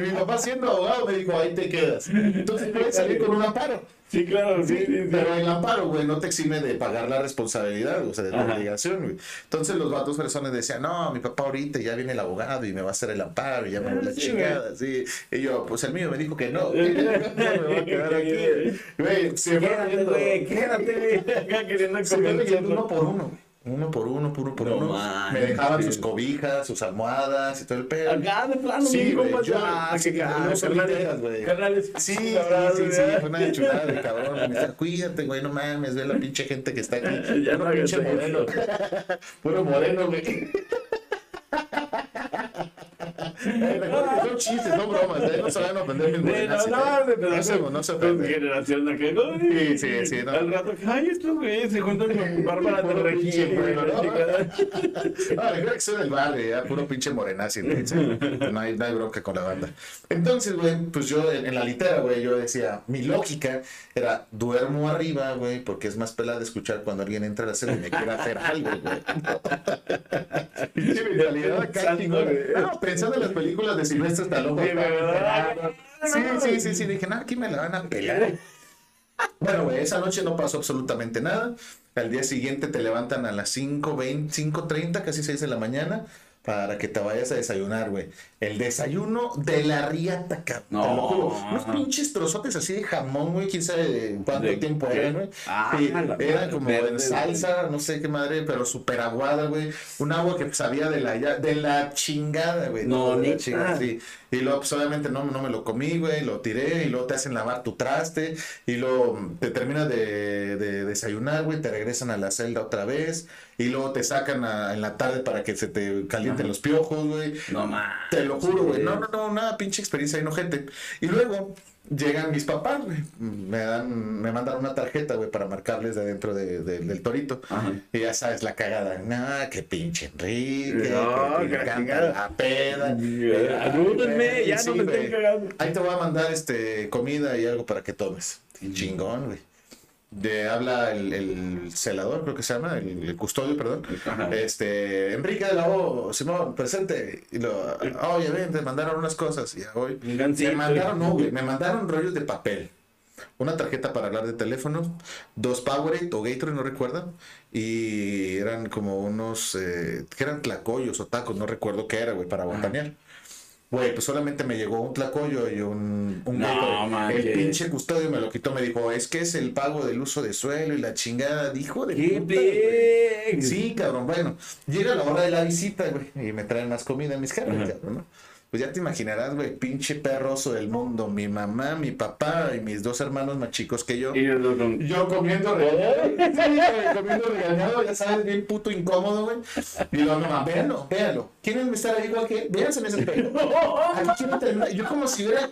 mi papá siendo abogado me dijo, ahí te quedas. Entonces puedes salir con un amparo. Sí, claro, sí, sí, sí. Pero el amparo, güey, no te exime de pagar la responsabilidad, o sea, de la Ajá. obligación, güey. Entonces los vatos personas decían, no, mi papá ahorita ya viene el abogado y me va a hacer el amparo y ya me voy a la chingada, sí. Y yo, pues el mío me dijo que no. me voy a quedar aquí. Güey, se Quédate, güey, quédate, güey. Acá queriendo fueron yendo uno convencerlo. por uno. Uno por uno, puro por No uno. Me dejaban sus cobijas, sus almohadas y todo el pedo. Acá de plano, Sí, mi güey, compa, yo- ah, sí, carnales, Sí, sí, sí, fue una chulada de cabrón. Me cuídate, güey, no mames, ve la pinche gente que está aquí. Ya no pinche moreno. Puro moreno, güey. Recuerda que son chistes, no bromas, no se van a ofender mis Sí, no, no, pero No se, no se ofenden. generación de que, Sí, güey, sí, sí, no. Al rato, ay, estos güeyes se juntan con Bárbara de Regil, ¿no? Ah, creo que soy del barrio, ya, puro pinche morenazi. ¿no? No hay, no hay bronca con la banda. Entonces, güey, pues yo en, la litera, güey, yo decía, mi lógica era, duermo arriba, güey, porque es más pelada escuchar cuando alguien entra a la celda y me quiere hacer algo, güey. Pinche mentalidad acá, güey. No, pensando en las películas de Silvestre Stallone. Sí, ¿verdad? Sí, sí, sí, sí, dije, no, aquí me la van a pelar. Bueno, güey, esa noche no pasó absolutamente nada. Al día siguiente te levantan a las 5.20, 5.30, casi 6 de la mañana, para que te vayas a desayunar, güey. El desayuno de la riata, cabrón. No. Unos pinches trozotes así de jamón, güey, quién sabe de cuánto ¿De tiempo eran, güey. Ah, Sí, era como verde, en salsa, no sé qué madre, pero súper aguada, güey. Un agua que sabía de la, de la chingada, güey. No, de la chingada, sí. Y luego, pues obviamente no, no me lo comí, güey, lo tiré y luego te hacen lavar tu traste y luego te terminas de, de desayunar, güey, te regresan a la celda otra vez y luego te sacan a- en la tarde para que se te calienten Ajá. los piojos, güey. No más. Te lo juro, güey. No, no, no, una pinche experiencia inojente. Y luego llegan mis papás, güey. Me dan, me mandan una tarjeta, güey, para marcarles de dentro de- de- del torito. Ajá. Y ya sabes, la cagada. No, qué pinche Enrique. No, que que chingada. la peda. Ayúdenme, ya Sí, no me estén cagando. Ahí te voy a mandar este comida y algo para que tomes. Chingón, güey. De habla el, el celador, creo que se llama, el, el custodio, perdón. Este, Enrique de la O, Simón, presente. Y lo, oye, ven, te mandaron unas cosas. Y gancito. Me mandaron, no, güey, me mandaron rollos de papel. Una tarjeta para hablar de teléfono, dos Powerade o Gatorade, no recuerdo, y eran como unos, eh, que eran tlacoyos o tacos, no recuerdo qué era, güey, para botanear. Güey, pues solamente me llegó un tlacoyo y un, un No, Gatorade. El pinche custodio me lo quitó, me dijo, es que es el pago del uso de suelo y la chingada, dijo de ¡Qué puta! Sí, cabrón, bueno, llega la hora de la visita, güey, y me traen más comida en mis caras, Ajá. cabrón, ¿no? Pues ya te imaginarás, güey, pinche perroso del mundo, mi mamá, mi papá y mis dos hermanos más chicos que yo. Y yo con- Yo comiendo regañado, sí, güey, comiendo regañado, ya sabes, bien puto incómodo, güey. Y luego, mamá, véalo, véalo. ¿Quieren estar ahí igual que? Véanse en ese terminar. Yo como si hubiera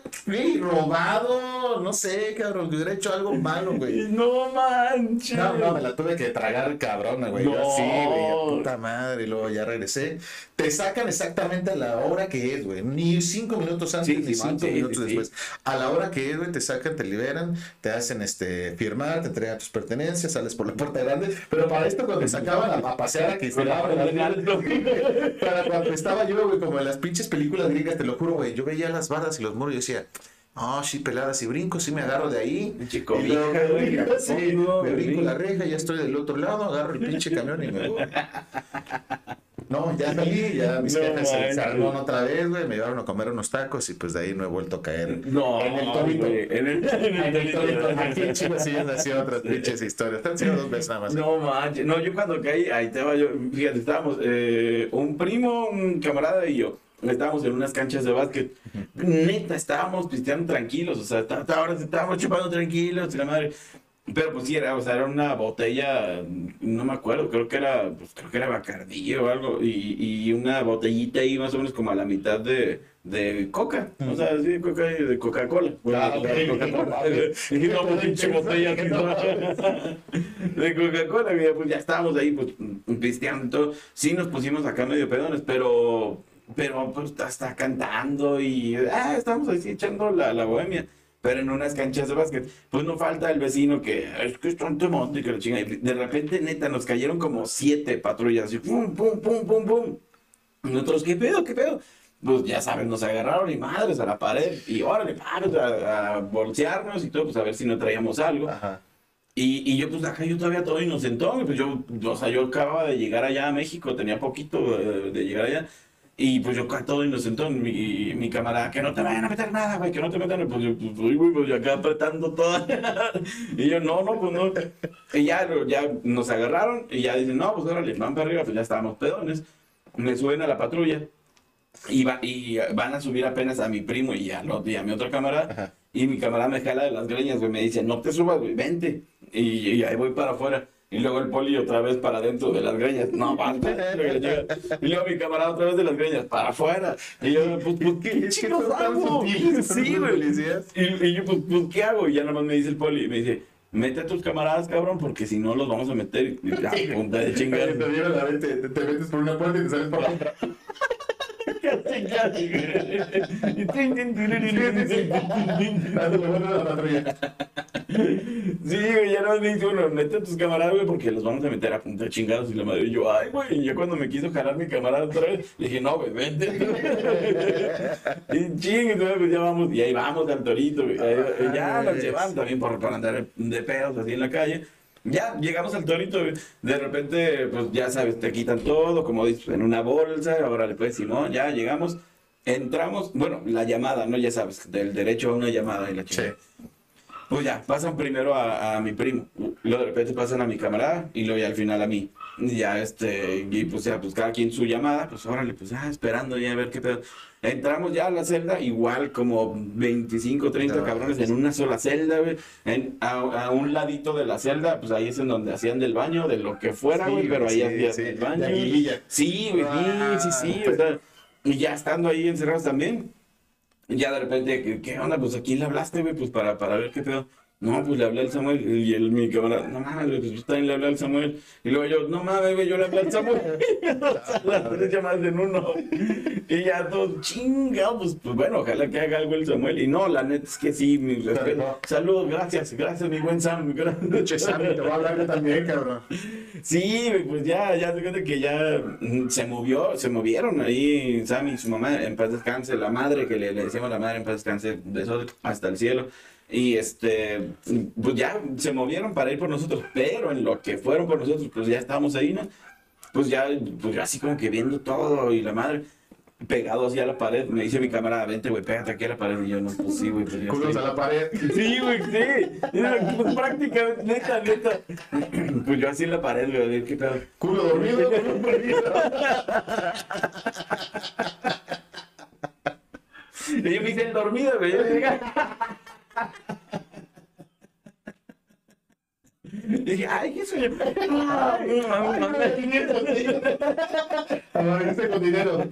robado, no sé, cabrón, que hubiera hecho algo malo, güey. No manches. No, no, me la tuve que tragar cabrona, güey. Yo así, güey, puta madre, y luego ya regresé. Te sacan exactamente a la hora que es, güey. Ni cinco minutos antes, Sí, ni cinco sí, minutos sí, después. A la hora que güey, te sacan, te liberan, te hacen este firmar, te entregan tus pertenencias, sales por la puerta grande. Pero para esto, cuando sacaban a, a pasear a que las Para cuando estaba yo, güey, como en las pinches películas gringas, te lo juro, güey, yo veía las bardas y los muros y decía, oh, sí, peladas y brinco, sí me agarro de ahí. Pinche Y cobija, güey, sí, me brinco la reja, ya estoy del otro lado, agarro el pinche camión y me voy. No, ya salí, ya mis No jefes se desarmaron otra vez, güey, me llevaron a comer unos tacos y pues de ahí no he vuelto a caer. No, En el torito. En el, en el En el torito, torito. Aquí en Chivas sí han sido otras pinches historias. Te han sido dos veces nada más. No manches, no, yo cuando caí, ahí te va yo, fíjate, estábamos, eh, un primo, un camarada y yo, estábamos en unas canchas de básquet, neta, estábamos pisteando tranquilos, o sea, ahora estábamos chupando tranquilos, y la madre, pero pues sí, era, o sea, era una botella, no me acuerdo, creo que era, pues creo que era Bacardí o algo, y, y una botellita ahí más o menos como a la mitad de, de coca, o sea, sí, de coca de Coca-Cola. Ah, ok. de Coca-Cola. Y no, pues, pinche botella de Coca-Cola, pues ya estábamos ahí, pues, pisteando y todo. Sí nos pusimos acá medio pedones, pero, pero, pues, hasta cantando y, ah, estábamos así echando la, la bohemia. Pero en unas canchas de básquet, pues no falta el vecino que es que está en monte que la chinga. Y de repente, neta, nos cayeron como siete patrullas, así, pum, pum, pum, pum, pum. Y Nosotros, ¿qué pedo, qué pedo? Pues ya saben, nos agarraron y madres a la pared. Y órale, padres, a, a bolsearnos y todo, pues a ver si no traíamos algo. Ajá. Y, y yo, pues acá yo todavía todo inocentón, pues yo, o sea, yo acababa de llegar allá a México, tenía poquito eh, de llegar allá, y pues yo todo inocentón, mi, mi camarada, que no te vayan a meter nada, güey, que no te metan, pues yo, pues, uy, güey, pues yo acá apretando todo, y yo, no, no, pues no, y ya, ya nos agarraron, y ya dicen, no, pues órale, van para arriba, pues ya estábamos pedones, me suben a la patrulla, y, va- y van a subir apenas a mi primo y a, y a mi otro camarada. Ajá. Y mi camarada me jala de las greñas, güey. Me dice, no te subas, güey, vente. Y, y ahí voy para afuera. Y luego el poli otra vez para adentro de las greñas. No, basta. Y luego mi camarada otra vez de las greñas, para afuera. Y yo, pues, pues ¿qué chicos hago? Sí, güey. Y, y yo, pues, pues, ¿qué hago? Y ya nada más me dice el poli. Me dice, mete a tus camaradas, cabrón, porque si no los vamos a meter. Y ya, punta de chingar. Te dieron la vente, te, te metes por una puerta y te sales por la otra. La patrulla. Sí, güey, ya no me dice uno, tus camaradas, güey, porque los vamos a meter a punta chingados. Y la madre, y yo, ay, güey, y ya cuando me quiso jalar mi camarada otra vez, le dije, no, güey, vente. y pues ya vamos, y ahí vamos al torito, güey. Ahí- Ah, ya nos llevan también por, por andar de pedos así en la calle. Ya llegamos al torito. De repente, pues ya sabes, te quitan todo, como dices, en una bolsa. Ahora le puedes, Simón, ya llegamos. Entramos, bueno, la llamada, ¿no? Ya sabes, del derecho a una llamada y la chica. Pues ya, pasan primero a, a mi primo, luego de repente pasan a mi camarada y luego ya al final a mí. Y ya este, y pues ya, pues cada quien su llamada, pues órale, pues ah, esperando ya a ver qué pedo. Entramos ya a la celda, igual como 25, 30 No, cabrones en una sola celda, güey. En- a, a un ladito de la celda, pues ahí es en donde hacían del baño, de lo que fuera, Sí, güey, pero ahí sí, hacían sí, del de baño. Sí, güey, Ah, sí, sí, sí. o sea, y ya estando ahí encerrados también, ya de repente, ¿qué, qué onda? Pues a quién le hablaste, güey, pues para, para ver qué pedo. No, pues le hablé al Samuel y el, mi camarada, no mames, pues también le hablé al Samuel. Y luego yo, no mames, güey, yo le hablé al Samuel. o sea, las tres llamadas en uno. Y ya todo, chinga, pues, pues bueno, ojalá que haga algo el Samuel. Y no, la neta es que sí, mi respeto. Saludos, gracias, gracias, mi buen Sam. Che, Gracias. Sammy, te voy a hablar yo también, cabrón. Sí, pues ya, ya se cuenta que ya mm, se movió, se movieron ahí Sammy y su mamá en paz descanse, la madre que le, le decíamos la madre en paz descanse, besos hasta el cielo. Y este, pues ya se movieron para ir por nosotros, pero en lo que fueron por nosotros, pues ya estábamos ahí, ¿no? Pues ya, pues yo así como que viendo todo y la madre pegado así a la pared, me dice mi cámara, vente, güey, pégate aquí a la pared. Y yo, no, pues sí, güey, pues Culos estoy- a la pared. Sí, güey, sí. Pues prácticamente, neta, neta. Pues yo así en la pared, güey, qué pedo. Culo dormido, culo dormido. Y yo me hice el dormido, güey. Yo dije, ay. Ay, Amaneciste con dinero.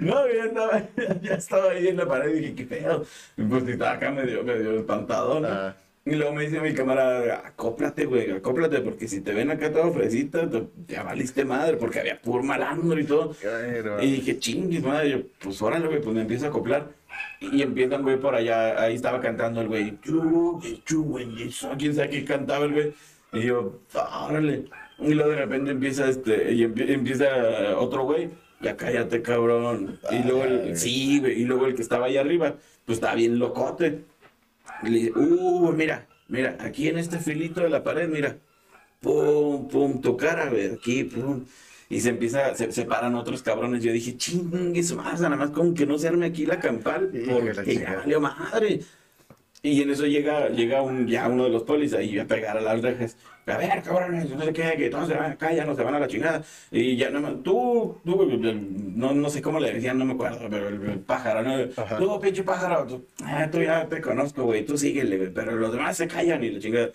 No, ya estaba, ya estaba ahí en la pared y dije, qué pedo. Y pues estaba acá medio, medio espantado, ¿no? Ah. Y luego me dice mi cámara, acóplate, güey, acóplate, porque si te ven acá toda fresita, te- ya valiste madre, porque había puro malandro y todo. Bueno. Y dije, chingues, madre, yo, pues órale, güey, pues me empiezo a acoplar. Y empiezan, güey, por allá, ahí estaba cantando el güey, quién sabe qué cantaba el güey. Y yo, órale. Y luego de repente empieza este, y empie- empieza otro güey, ya cállate, cabrón. Y luego, el, sí, güey, y luego el que estaba ahí arriba, pues estaba bien locote. Y le dice, uh, mira, mira, aquí en este filito de la pared, mira, pum, pum, tu cara, güey, aquí, pum. Y se empieza, se, se paran otros cabrones. Yo dije, chingue su madre, nada más como que no se arme aquí la campal, porque ya valió madre. Y en eso llega, llega un, ya uno de los polis ahí a pegar a las rejas. A ver, cabrones, no sé qué, que todos se van acá, ya no se van a la chingada. Y ya nada más, tú, tú, no, no sé cómo le decían, no me acuerdo, pero el, el pájaro, ¿no? Ajá. Tú, pinche pájaro, tú, ah, tú ya te conozco, güey, tú síguele, güey. Pero los demás se callan y la chingada.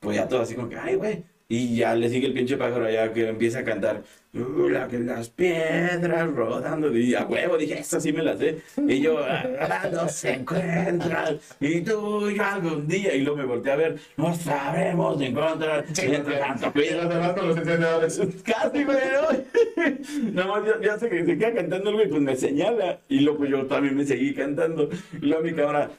Pues ya todo así como que, ay, güey. Y ya le sigue el pinche pájaro allá que empieza a cantar. "Uh, la que las piedras rodando. Y a huevo, dije, esta sí me la sé. Y yo, "Ah, no se encuentran. Y tú y yo algún día. Y luego me volteé a ver, nos sabremos de encontrar. Entre tanto Y los demás con los encendedores. Casi, güey, ¿no? Nada más ya, ya sé que se queda cantando el güey, pues me señala. Y luego pues yo también me seguí cantando. Y luego mi cámara,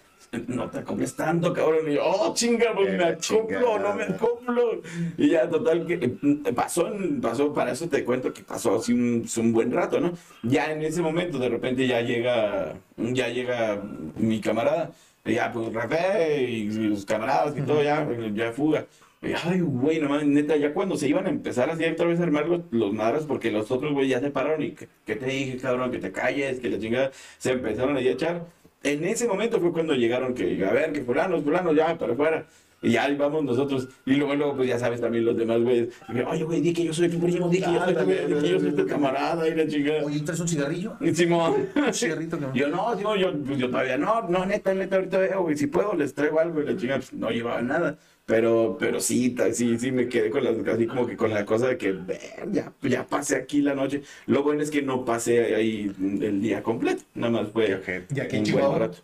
no te acoples tanto, cabrón. Y yo, oh, chinga, pues Qué me acoplo, no me acoplo. Y ya, total, que eh, pasó, pasó, para eso te cuento que pasó así un, un buen rato, ¿no? Ya en ese momento, de repente ya llega, ya llega mi camarada. Y ya, pues, Rafael y sus camaradas y todo, ya, ya fuga. Y, Ay, güey, nomás, neta, ya cuando se iban a empezar así otra vez a armar los, los madras, porque los otros, güey, ya se pararon y, ¿qué, te dije, cabrón? Que te calles, que la chingada, se empezaron a echar. En ese momento fue cuando llegaron que, a ver, que fulanos, fulanos, ya, para afuera. Y ya ahí vamos nosotros. Y luego, luego, pues ya sabes también los demás, güey. Oye, güey, di que yo soy tu primo, di que yo soy tu, que yo soy tu camarada y la chingada. Oye, ¿traes un cigarrillo? Y Simón. Un cigarrito que Yo no, digo, yo, pues, yo todavía no, no, neta, neta, ahorita veo, güey, si puedo les traigo algo y la chica pues, no llevaba nada. Pero, pero sí, sí, sí me quedé con las, así como que con la cosa de que, "Ver, ya, ya pasé aquí la noche. Lo bueno es que no pasé ahí el día completo, nada más fue Qué ojete. ¿Y aquí en un buen rato.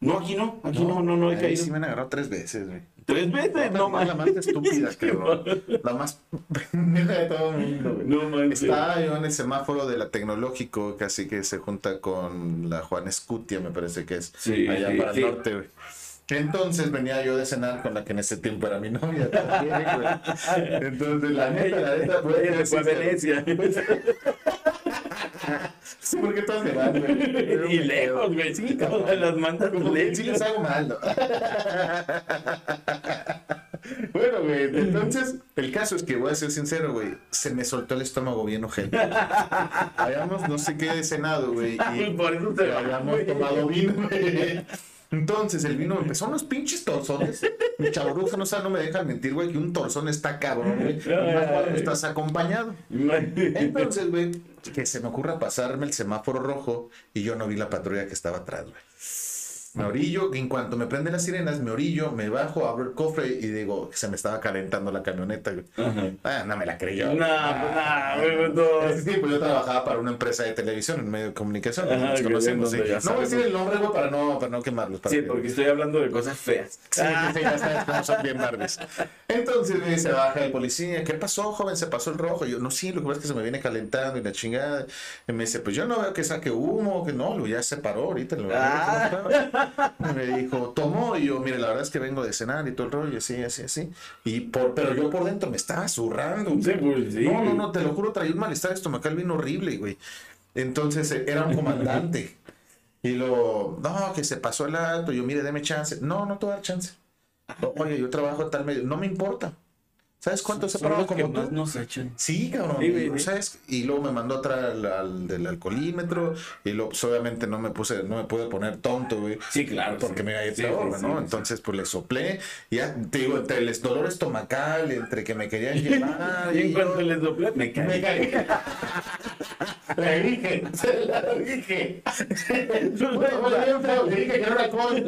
No, aquí no, aquí no, no, no he Ahí caído. sí me han agarrado tres veces, güey. Tres veces, no, la man. más estúpida, cabrón. La más pendeja de todo el mundo, güey. No, man. sí. Estaba yo en el semáforo de la tecnológico, casi que se junta con la Juan Escutia, me parece que es, Sí, allá sí, para sí. el norte, güey. Entonces venía yo de cenar con la que en ese tiempo era mi novia también, güey. Entonces, la neta, la neta, pues, fue a Venecia. Sí, porque todos se van, güey. y lejos, güey. Sí, todas las mandas Como que sí les hago mal, ¿no? Bueno, güey, entonces el caso es que voy a ser sincero, güey, se me soltó el estómago bien ojete. Habíamos no sé qué cenado, güey, y Por eso va, habíamos tomado vino, güey. Entonces el vino empezó unos pinches torzones. Mi chaburruja no sabe, no me dejan mentir, güey, que un torzón está cabrón, güey. más cuando estás acompañado. Entonces, güey, que se me ocurra pasarme el semáforo rojo y yo no vi la patrulla que estaba atrás, güey. Me orillo, en cuanto me prenden las sirenas, me orillo, me bajo, abro el cofre y digo que se me estaba calentando la camioneta. Ajá. Ah, no me la creyó. No, pues güey, no. En ese tiempo yo trabajaba para una empresa de televisión, en medio de comunicación. Ajá, nos conocemos, sí. No voy a decir el nombre, güey, para no, para no quemarlos. para Sí, que- porque estoy hablando de cosas feas. Sí, sí, sí, ya sabes cómo son bien Barbies. Entonces güey, se baja el policía. ¿Qué pasó, joven? Se pasó el rojo. Yo, no, sí, lo que pasa es que se me viene calentando y la chingada. Y me dice, pues yo no veo que saque humo, que no, lo ya se paró ahorita. Lo Ah. Me dijo, tomó. Y yo, mire, la verdad es que vengo de cenar y todo el rollo, y así, así, así. Y por, pero yo por dentro me estaba zurrando. Sí, pues sí. No, no, no, te lo juro, traía un malestar estomacal bien horrible, güey. Entonces eh, era un comandante. Y lo, no, que se pasó el alto. Yo, mire, deme chance. No, no te voy a dar chance. Oye, yo trabajo en tal medio. No me importa. ¿Sabes cuánto se paró como tú? nos echan. Sí, cabrón. Sí, y. ¿sabes? Y luego me mandó atrás al, al del alcoholímetro. Y luego, pues, obviamente, no me puse, no me pude poner tonto, güey. Sí, claro. Porque sí. me iba Sí, ¿no? Entonces, pues le soplé. Y ya, te digo, entre el dolor estomacal, entre que me querían llevar. Y en cuanto les doblé, me caí. me caí. Le dije, se la dije. Le dije que era COVID.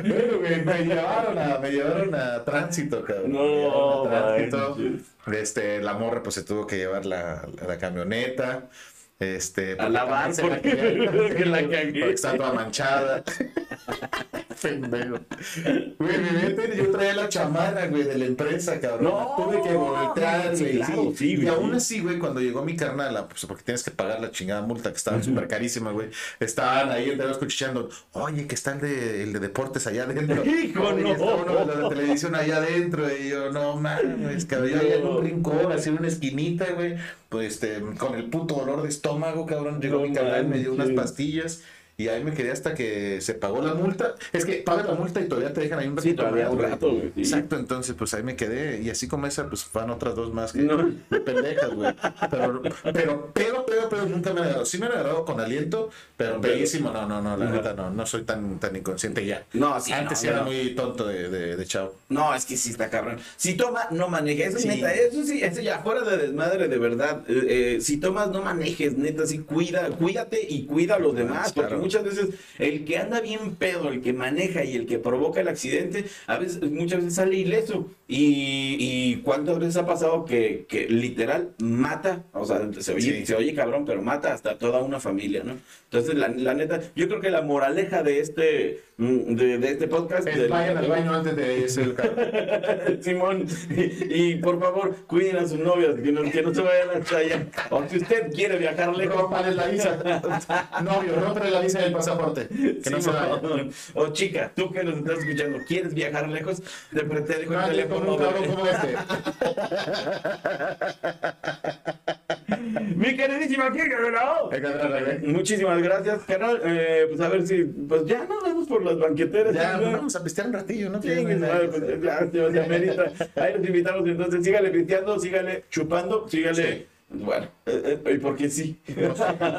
Bueno, güey, me llevaron a, me llevaron a tránsito, cabrón. No, a tránsito. Este, la morra pues se tuvo que llevar la, la camioneta. Este, A lavar porque- la cagué. porque está toda manchada. Pendejo. Güey, mi yo traía la chamarra, güey, de la empresa, cabrón. No, tuve que voltear, güey. claro, sí, güey, Y aún sí. así, güey, cuando llegó mi carnal, pues porque tienes que pagar la chingada multa, que estaban súper carísimas, güey. Estaban ahí entre los cuchicheando. Oye, que está el de, el de deportes allá adentro. Hijo, Oye, no. está uno de la de televisión allá adentro. Y yo, no mames, cabrón. Yo allá en un rincón, así en una esquinita, güey. Pues este, con el puto dolor de estómago, cabrón. Llegó No mi carnal, me dio unas pastillas. Y ahí me quedé hasta que se pagó la multa. Es que pagas la multa y todavía te dejan ahí un Sí, ratito todavía más, un rato, güey, sí. Exacto, entonces pues ahí me quedé. Y así como esa, pues van otras dos más que No. de pendejas, güey. Pero, pero, pero, pero, pero nunca me han agarrado. Sí me han agarrado con aliento, pero bellísimo. No, no, no, la neta no. No soy tan, tan inconsciente ya. No, sí, Antes no, sí era no. muy tonto de, de, de chavo. No, es que sí está cabrón. Si toma, no manejes. Eso es Sí. neta, eso sí, eso ya fuera de desmadre de verdad. Eh, eh, si tomas, no manejes, neta, sí, cuida, cuídate y cuida a los demás. Porque claro. Muchas veces el que anda bien pedo, el que maneja y el que provoca el accidente, a veces, muchas veces sale ileso. Y, y cuántas veces ha pasado que, que literal mata, o sea, se oye, Sí. se oye cabrón, pero mata hasta toda una familia, ¿no? Entonces, la, la neta, yo creo que la moraleja de este, mm, de, de este podcast. Es, de- vayan al baño antes de irse el carro. Simón, y, y por favor, cuiden a sus novias, que no, que no se vayan hasta allá. O si usted quiere viajar lejos, Rómpales la visa. Novio, rómpale la visa el pasaporte. Que no se vaya. O chica, tú que nos estás escuchando, ¿quieres viajar lejos? Te, dejo el teléfono. como este. Mi queridísima Kika. Muchísimas gracias, canal. Eh, pues a ver si, pues ya nos vemos por las banqueteras. Ya, ¿no? vamos a pistear un ratillo, ¿no? Madre, pues, ya. Ahí los invitamos, entonces sígale pisteando, sígale chupando, sígale. Bueno, eh, eh, porque sí.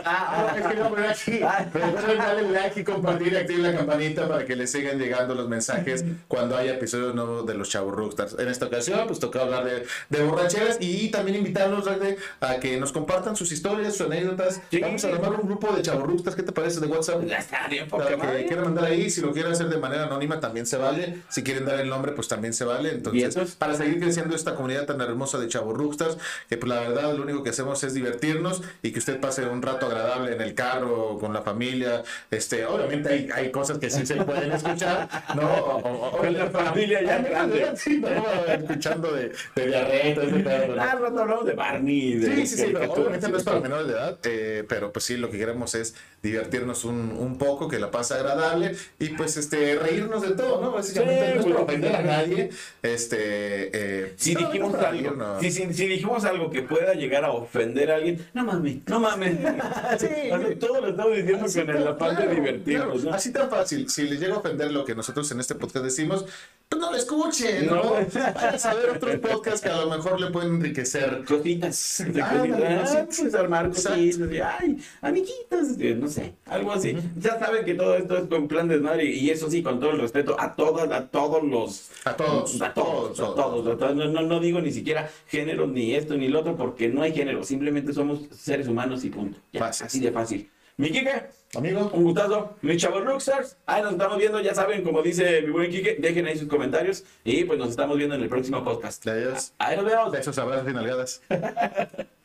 Ah, es que no, pero aquí, recuerden darle like y compartir y activen la campanita para que les sigan llegando los mensajes cuando haya episodios nuevos de los Chavos Rockstars. En esta ocasión, pues toca hablar de, de borracheras y también invitarlos a que nos compartan sus historias, sus anécdotas. Sí. Vamos a armar un grupo de Chavos Rockstars, ¿qué te parece de WhatsApp? Está bien, Para que quieran mandar ahí, si lo quieren hacer de manera anónima también se vale. Si quieren dar el nombre, pues también se vale. Entonces, para seguir creciendo esta comunidad tan hermosa de Chavo Rookstars, que pues la verdad lo único que hacemos es divertirnos y que usted pase un rato agradable en el carro, con la familia. Este, obviamente hay, hay cosas que sí se pueden escuchar, ¿no? O, o- o- Con la familia ya grande. Sí, no, escuchando de, de diarrea ¿no? Ah, rato hablamos de Barney. De Sí, sí, sí, obviamente no es para menores de edad, eh, pero pues sí, lo que queremos es divertirnos un, un poco, que la pase agradable y pues este reírnos de todo, ¿no? Básicamente Sí, no es para ofender a nadie, este... eh, Si no, dijimos algo, si, si- si dijimos algo que pueda llegar a ofender a alguien, no mames, no mames. Sí, todo lo estamos diciendo Así con claro, divertirnos, claro, ¿no? Así tan fácil. Si les llega a ofender lo que nosotros en este podcast decimos, no lo escuchen, ¿no? No. Vayan a saber otros podcasts que a lo mejor le pueden enriquecer. Cositas. Ah, pues armar cositas. Ay, amiguitas. No sé, algo así. Ya saben que todo esto es con plan de desmadre. Y eso sí, con todo el respeto a todas, a todos los. A todos, A todos, a todos. a todos. No, no, no digo ni siquiera género, ni esto, ni lo otro, porque no hay género. Simplemente somos seres humanos y punto. Ya, así de fácil. Mi Kike, Amigo, un gustazo. Mis chavos Rockstars. Ahí nos estamos viendo, ya saben, como dice mi buen Kike, dejen ahí sus comentarios. Y pues nos estamos viendo en el próximo podcast. adiós. Ahí nos vemos. Besos, abrazos y nalgadas.